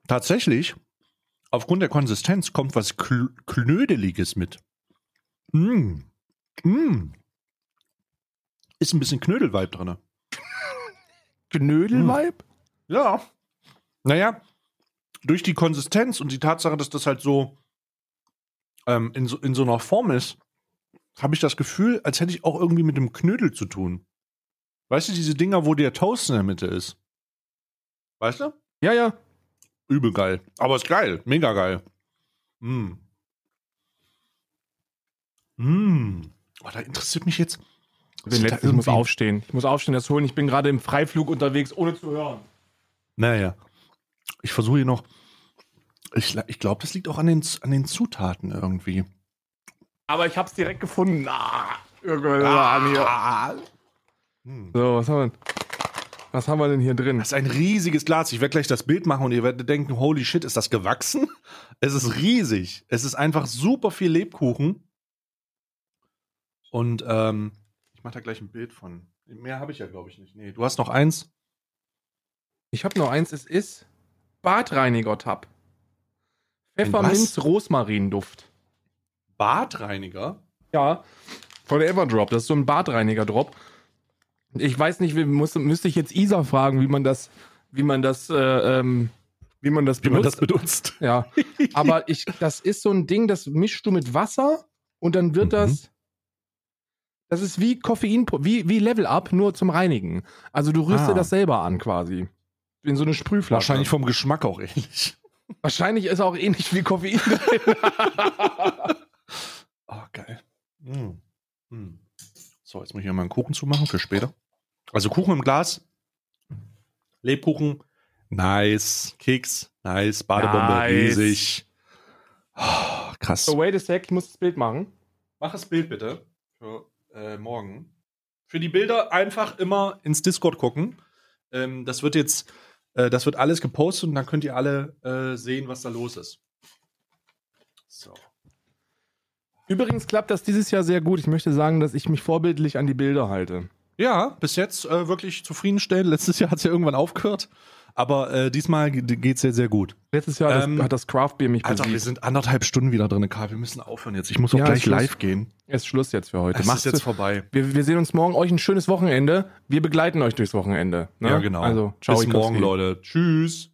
Tatsächlich aufgrund der Konsistenz kommt was Kl Knödeliges mit. Mm. Mm. Ist ein bisschen Knödelvibe drin. Knödelvibe? Ja. Naja, durch die Konsistenz und die Tatsache, dass das halt so, ähm, in, so in so einer Form ist, habe ich das Gefühl, als hätte ich auch irgendwie mit dem Knödel zu tun. Weißt du, diese Dinger, wo der Toast in der Mitte ist? Weißt du? Ja, ja. Übel geil. Aber ist geil. Mega geil. Mm. Mm. Oh, da interessiert mich jetzt. Den letzten, ich muss aufstehen. Ich muss aufstehen, das holen. Ich bin gerade im Freiflug unterwegs, ohne zu hören. Naja. Ich versuche hier noch. Ich, ich glaube, das liegt auch an den, an den Zutaten irgendwie. Aber ich hab's direkt gefunden. Ah, irgendwann an hier. Hm. So, was haben wir denn? Was haben wir denn hier drin? Das ist ein riesiges Glas. Ich werde gleich das Bild machen und ihr werdet denken, holy shit, ist das gewachsen? Es ist riesig. Es ist einfach super viel Lebkuchen. Und ähm, ich mache da gleich ein Bild von. Mehr habe ich ja, glaube ich, nicht. Nee, du hast noch eins. Ich habe noch eins, es ist Badreiniger-Tab. Ein Pfefferminz-Rosmarin-Duft. Badreiniger. Ja. Von der Everdrop. Das ist so ein Badreiniger-Drop. Ich weiß nicht, wie, muss, müsste ich jetzt Isa fragen, wie man das, wie man das, äh, ähm, wie man das Wie man das benutzt. benutzt. Ja. Aber ich, das ist so ein Ding, das mischst du mit Wasser und dann wird Mhm. das. Das ist wie Koffein, wie, wie Level Up, nur zum Reinigen. Also du rührst Ah. dir das selber an quasi. In so eine Sprühflasche. Wahrscheinlich vom Geschmack auch ähnlich. Wahrscheinlich ist auch ähnlich wie Koffein drin. Oh, [LAUGHS] geil. Mm. Mm. So, jetzt muss ich hier mal einen Kuchen zumachen für später. Also Kuchen im Glas. Lebkuchen. Nice. Keks. Nice. Badebombe. Nice. Riesig. Oh, krass. so, wait a sec, ich muss das Bild machen. Mach das Bild bitte. Für äh, morgen. Für die Bilder einfach immer ins Discord gucken. Ähm, das wird jetzt, äh, das wird alles gepostet und dann könnt ihr alle äh, sehen, was da los ist. So. Übrigens klappt das dieses Jahr sehr gut. Ich möchte sagen, dass ich mich vorbildlich an die Bilder halte. Ja, bis jetzt äh, wirklich zufriedenstellend. Letztes Jahr hat es ja irgendwann aufgehört. Aber äh, diesmal geht es sehr, sehr gut. Letztes Jahr das, Ähm, hat das Craft Beer mich Alter, wir sind anderthalb Stunden wieder drin, Karl. Wir müssen aufhören jetzt. Ich muss auch Ja, gleich live gehen. Es ist Schluss jetzt für heute. Es Macht's ist jetzt vorbei. wir, wir sehen uns morgen. Euch ein schönes Wochenende. Wir begleiten euch durchs Wochenende. Ne? Ja, genau. Also, ciao. Bis morgen, Leute. Tschüss.